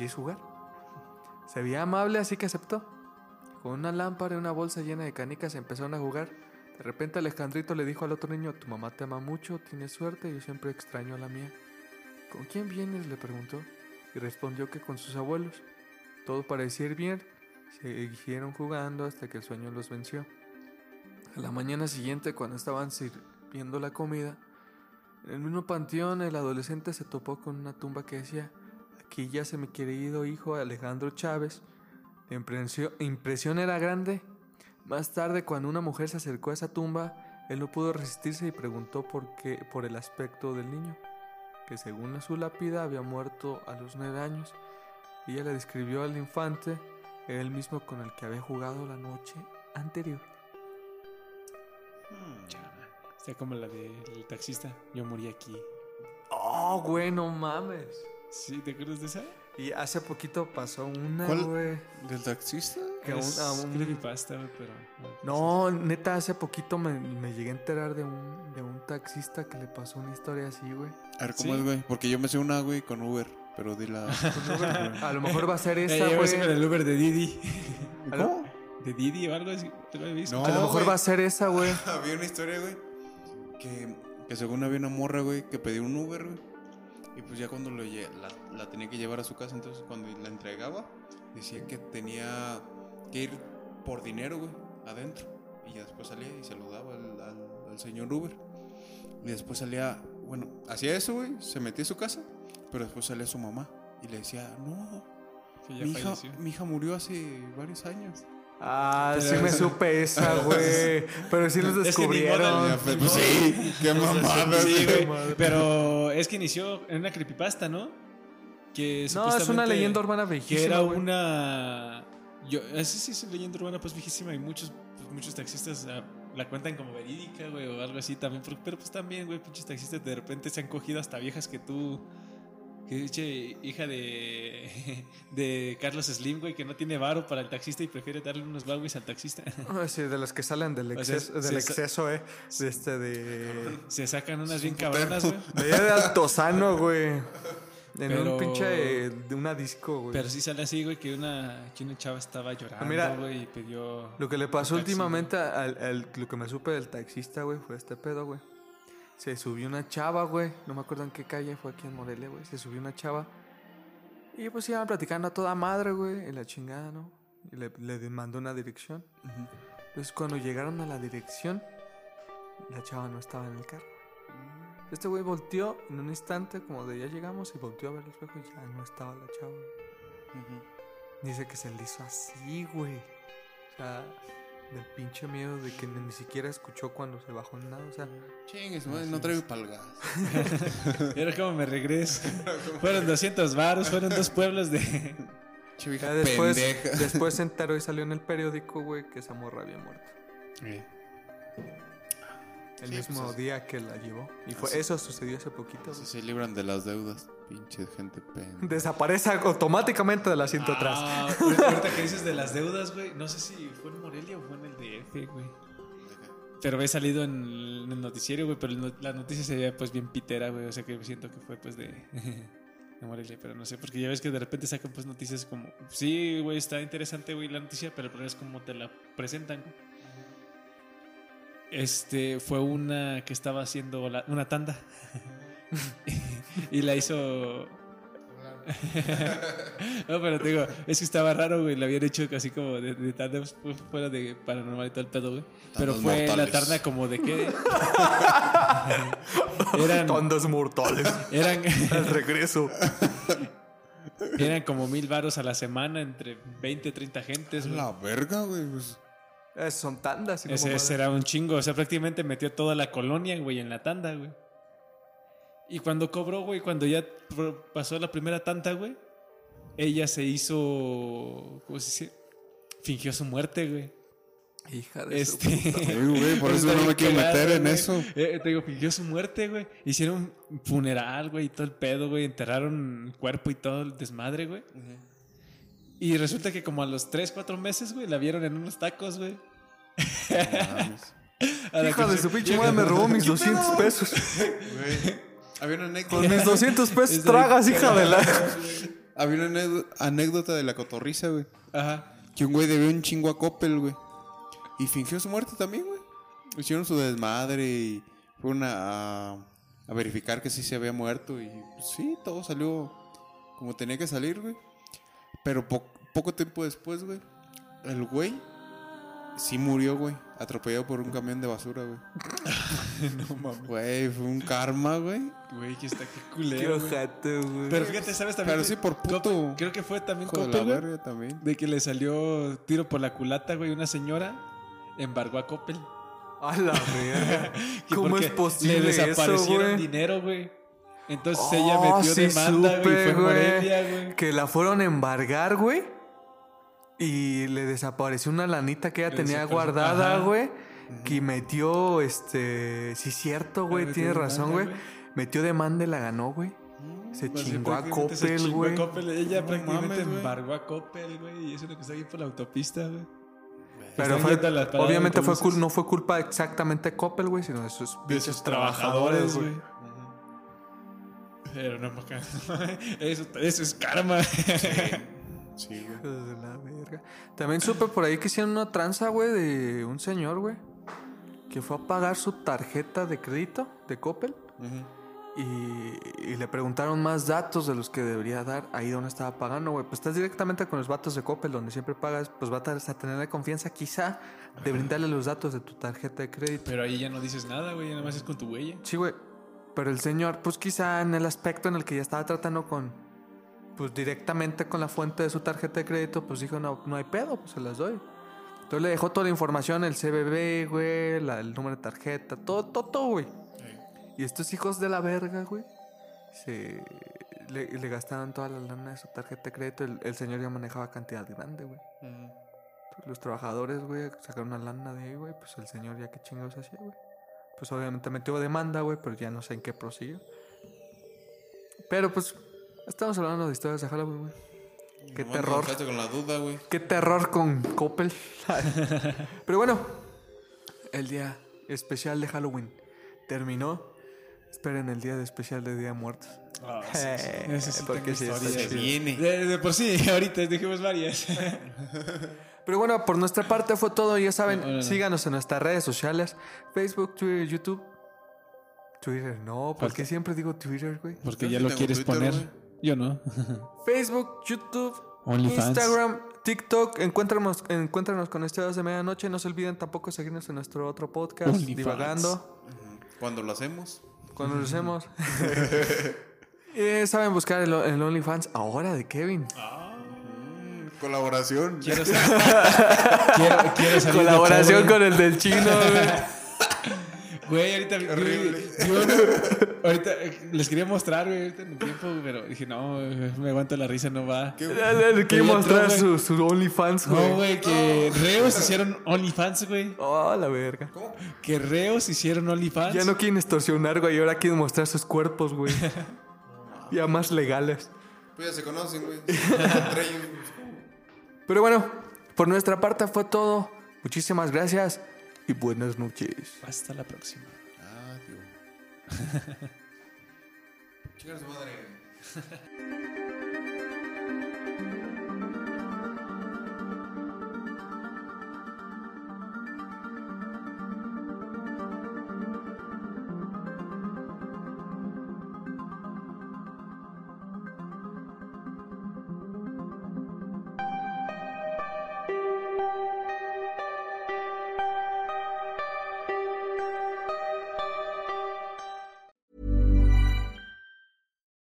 ¿Quieres jugar? Se veía amable así que aceptó. Con una lámpara y una bolsa llena de canicas empezaron a jugar. De repente Alejandrito le dijo al otro niño, tu mamá te ama mucho, tienes suerte, yo siempre extraño a la mía. ¿Con quién vienes? le preguntó, y respondió que con sus abuelos. Todo parecía ir bien, siguieron jugando hasta que el sueño los venció. A la mañana siguiente, cuando estaban sirviendo la comida, en el mismo panteón el adolescente se topó con una tumba que decía, aquí yace mi querido hijo Alejandro Chávez. La impresión, era grande. Más tarde, cuando una mujer se acercó a esa tumba, él no pudo resistirse y preguntó por qué, por el aspecto del niño, que según su lápida había muerto a los nueve años. Ella le describió al infante, el mismo con el que había jugado la noche anterior. Está como la del taxista. Yo morí aquí. Oh, güey, no mames. ¿Sí? ¿Te acuerdas de esa? Y hace poquito pasó una, güey. ¿Del taxista? Que es un- a un- creepypasta, güey, pero... No, neta, hace poquito me, me llegué a enterar de un, de un taxista que le pasó una historia así, güey. A ver, ¿cómo ¿Sí? es, güey? Porque yo me sé una, güey, con Uber. Pero di la... A lo mejor va a ser Eh, esa, güey. pensé con el Uber de Didi. ¿Cómo? ¿De Didi o algo así? ¿Tú lo has visto? No. A lo mejor va a ser esa, güey. había una historia, güey, que, que según había una morra, güey, que pedía un Uber, güey. Pues ya cuando lo la, la tenía que llevar a su casa, entonces cuando la entregaba, decía que tenía que ir por dinero, güey, adentro. Y ya después salía y saludaba al, al- al señor Uber. Y después salía, bueno, hacía eso, güey, se metía a su casa, pero después salía su mamá y le decía, no, mi hija, mi hija murió hace varios años. Ah, Pero- sí me supe esa, güey. Pero sí los Es que descubrieron. Pues, sí, qué mamada, Sí, güey. Pero es que inició en una creepypasta, ¿no? Que No, es una leyenda urbana Que viejísima. era güey. una. Yo, esa sí es una leyenda urbana, pues viejísima. Y muchos, pues, muchos taxistas ah, la cuentan como verídica, güey, o algo así también. Pero, pero, pues también, güey, pinches taxistas de repente se han cogido hasta viejas que tú. Que dice hija de, de Carlos Slim, güey, que no tiene varo para el taxista y prefiere darle unos bagües al taxista. Ah, Sí, de las que salen del O sea, exceso, del se- exceso eh. De este, de. Se sacan unas bien cabronas, güey. De Altozano, güey. En Pero- un pinche. eh, de una disco, güey. Pero sí sale así, güey, que una, que una chava estaba llorando, Mira, güey, y pidió... Lo que le pasó últimamente al, al- Lo que me supe del taxista, güey, fue este pedo, güey. Se subió una chava, güey. No me acuerdo en qué calle fue aquí en Morelia, güey. Se subió una chava. Y pues iban platicando a toda madre, güey. En la chingada, ¿no? Y le, le mandó una dirección. Entonces cuando llegaron a la dirección, la chava no estaba en el carro. Este güey volteó en un instante, como de ya llegamos, y volteó a ver el espejo y ya no estaba la chava. Dice que se le hizo así, güey. O sea, del pinche miedo de que ni siquiera escuchó cuando se bajó en nada. O sea, Chingues, no traigo palgas. Y ahora cómo me regreso. fueron 200 varos, fueron dos pueblos de... Ya después, pendeja. después se enteró y salió en el periódico, güey, que esa morra había muerto. El Sí, mismo pues, es- día que la llevó. Y fue, Así- eso sucedió hace poquito. Si güey. se libran de las deudas, pinche gente pendeja. Desaparece automáticamente del asiento atrás. Ah, ahorita ahorita que dices de las deudas, güey. No sé si fue en Morelia o fue en el DF, güey. Pero había salido en el, en el noticiero, güey. Pero la noticia se veía pues bien pitera, güey. O sea que siento que fue pues de, de Morelia. Pero no sé, porque ya ves que de repente sacan pues noticias como... Sí, güey, está interesante, güey, la noticia. Pero el problema es cómo te la presentan. Este fue una que estaba haciendo la- una tanda. y la hizo... no, pero te digo, es que estaba raro, güey. La habían hecho casi como de, de tanda fu- fuera de paranormal y todo el pedo, güey. Pero Tandas fue la tanda como de qué. eran. Tondas mortales. Eran. Al regreso. Eran como mil varos a la semana entre 20 30 gentes. La verga, güey. Pues, Eh, son tandas. y Ese, ese era un chingo. O sea, prácticamente metió toda la colonia, güey, en la tanda, güey. Y cuando cobró, güey, cuando ya pasó la primera tanda, güey, ella se hizo. ¿Cómo se dice? Fingió su muerte, güey. Hija de su Este. puta. Sí, güey, por eso no me quiero meter en eso. Eh, te digo, fingió su muerte, güey. Hicieron un funeral, güey, y todo el pedo, güey. Enterraron el cuerpo y todo el desmadre, güey. Y resulta que como a los 3, 4 meses, güey, la vieron en unos tacos, güey. Hija de su pinche madre me robó mis 200 pesos. Güey, Había una anécdota. Con mis 200 pesos tragas, hija de la. Había una anécdo- anécdota de la cotorriza, güey. Ajá. Que un güey debió un chingo a Coppel, güey. Y fingió su muerte también, güey. Hicieron su desmadre y fueron a, a- a verificar que sí se había muerto. Y pues, sí, todo salió como tenía que salir, güey. Pero po- poco tiempo después, güey, el güey sí murió, güey. Atropellado por un camión de basura, güey. No mames. Güey, fue un karma, güey. Güey, que está que Qué culero. güey. ojete, güey. Pero fíjate, ¿sabes también? Pero sí, por puto. Creo que fue también Hijo de Coppel, la güey. verga también. De que le salió tiro por la culata, güey, una señora embargó a Coppel. A la verga. Que ¿Cómo es posible Le desaparecieron eso, güey? dinero, güey. Entonces Oh, ella metió sí demanda, güey, y fue güey. Morelia, güey. Que la fueron a embargar, güey. Y le desapareció una lanita que ella Le tenía guardada, güey. Que metió, este... Sí, cierto, güey. demanda, razón, güey. Metió demanda y la ganó, güey. Se Pues sí, chingó a se Coppel, chingó a güey. Coppel. Ella No prácticamente mames, embargó a Coppel, güey. Y eso es lo que está ahí por la autopista, güey. Pero fue, obviamente fue autobuses. cul- no fue culpa exactamente de Coppel, güey, sino de sus, de pinches sus trabajadores, güey. Pero no, eso, eso es karma. Sí, güey. Verga. También supe por ahí que hicieron una tranza, güey, de un señor, güey, que fue a pagar su tarjeta de crédito de Coppel y, y le preguntaron más datos de los que debería dar ahí donde estaba pagando, güey. Pues estás directamente con los vatos de Coppel, donde siempre pagas, pues vas a tener la confianza quizá de brindarle los datos de tu tarjeta de crédito. Pero ahí ya no dices nada, güey. Nada más es con tu huella. Sí, güey. Pero el señor, pues quizá en el aspecto en el que ya estaba tratando con, pues directamente con la fuente de su tarjeta de crédito, pues dijo, no, no hay pedo, pues se las doy. Entonces le dejó toda la información, el CBB, güey, la- el número de tarjeta, todo, todo, todo, güey. Y estos hijos de la verga, güey, se, le, le gastaron toda la lana de su tarjeta de crédito. El, el señor ya manejaba cantidad grande, güey. Los trabajadores, güey, sacaron una lana de ahí, güey. Pues el señor ya qué chingados hacía, güey. Pues obviamente metió demanda, güey, pero ya no sé en qué prosiguió. Pero pues, estamos hablando de historias de Halloween, güey. Qué terror. con la duda, güey. Qué terror con Coppel. pero bueno, el día especial de Halloween terminó. Esperen el día de especial de Día de Muertos. Ese sí porque sí. Se viene. De, de por sí, ahorita dijimos varias. Pero bueno, por nuestra parte fue todo. Ya saben, No, no, no. síganos en nuestras redes sociales: Facebook, Twitter, YouTube. Twitter, no, porque siempre digo Twitter, güey. Porque ya sí lo quieres Twitter, poner. Yo no. Facebook, YouTube. Instagram, TikTok. Encuéntranos, encuéntranos con Esteros de Medianoche. No se olviden tampoco seguirnos en nuestro otro podcast, OnlyFans. Divagando. Cuando lo hacemos. Cuando lo hacemos. Eh, saben buscar el, el OnlyFans ahora de Kevin. Colaboración. Quiero, sal- quiero, quiero salir de Colaboración con el del chino, güey. Güey, ahorita. Horrible. yo ahorita eh, les quería mostrar, güey, ahorita en el tiempo, pero dije, no, me aguanto la risa, no va. ¿Qué? Le, otro, mostrar güey. su, su OnlyFans, güey. No, güey, que Reos hicieron OnlyFans, güey. Oh, la verga. Que Reos hicieron OnlyFans. Ya no quieren extorsionar, güey. Ahora quieren mostrar sus cuerpos, güey. ya más legales. Pues ya se conocen, güey. Ellos. Pero bueno, por nuestra parte fue todo. Muchísimas gracias y buenas noches. Hasta la próxima. Adiós. Chica su madre.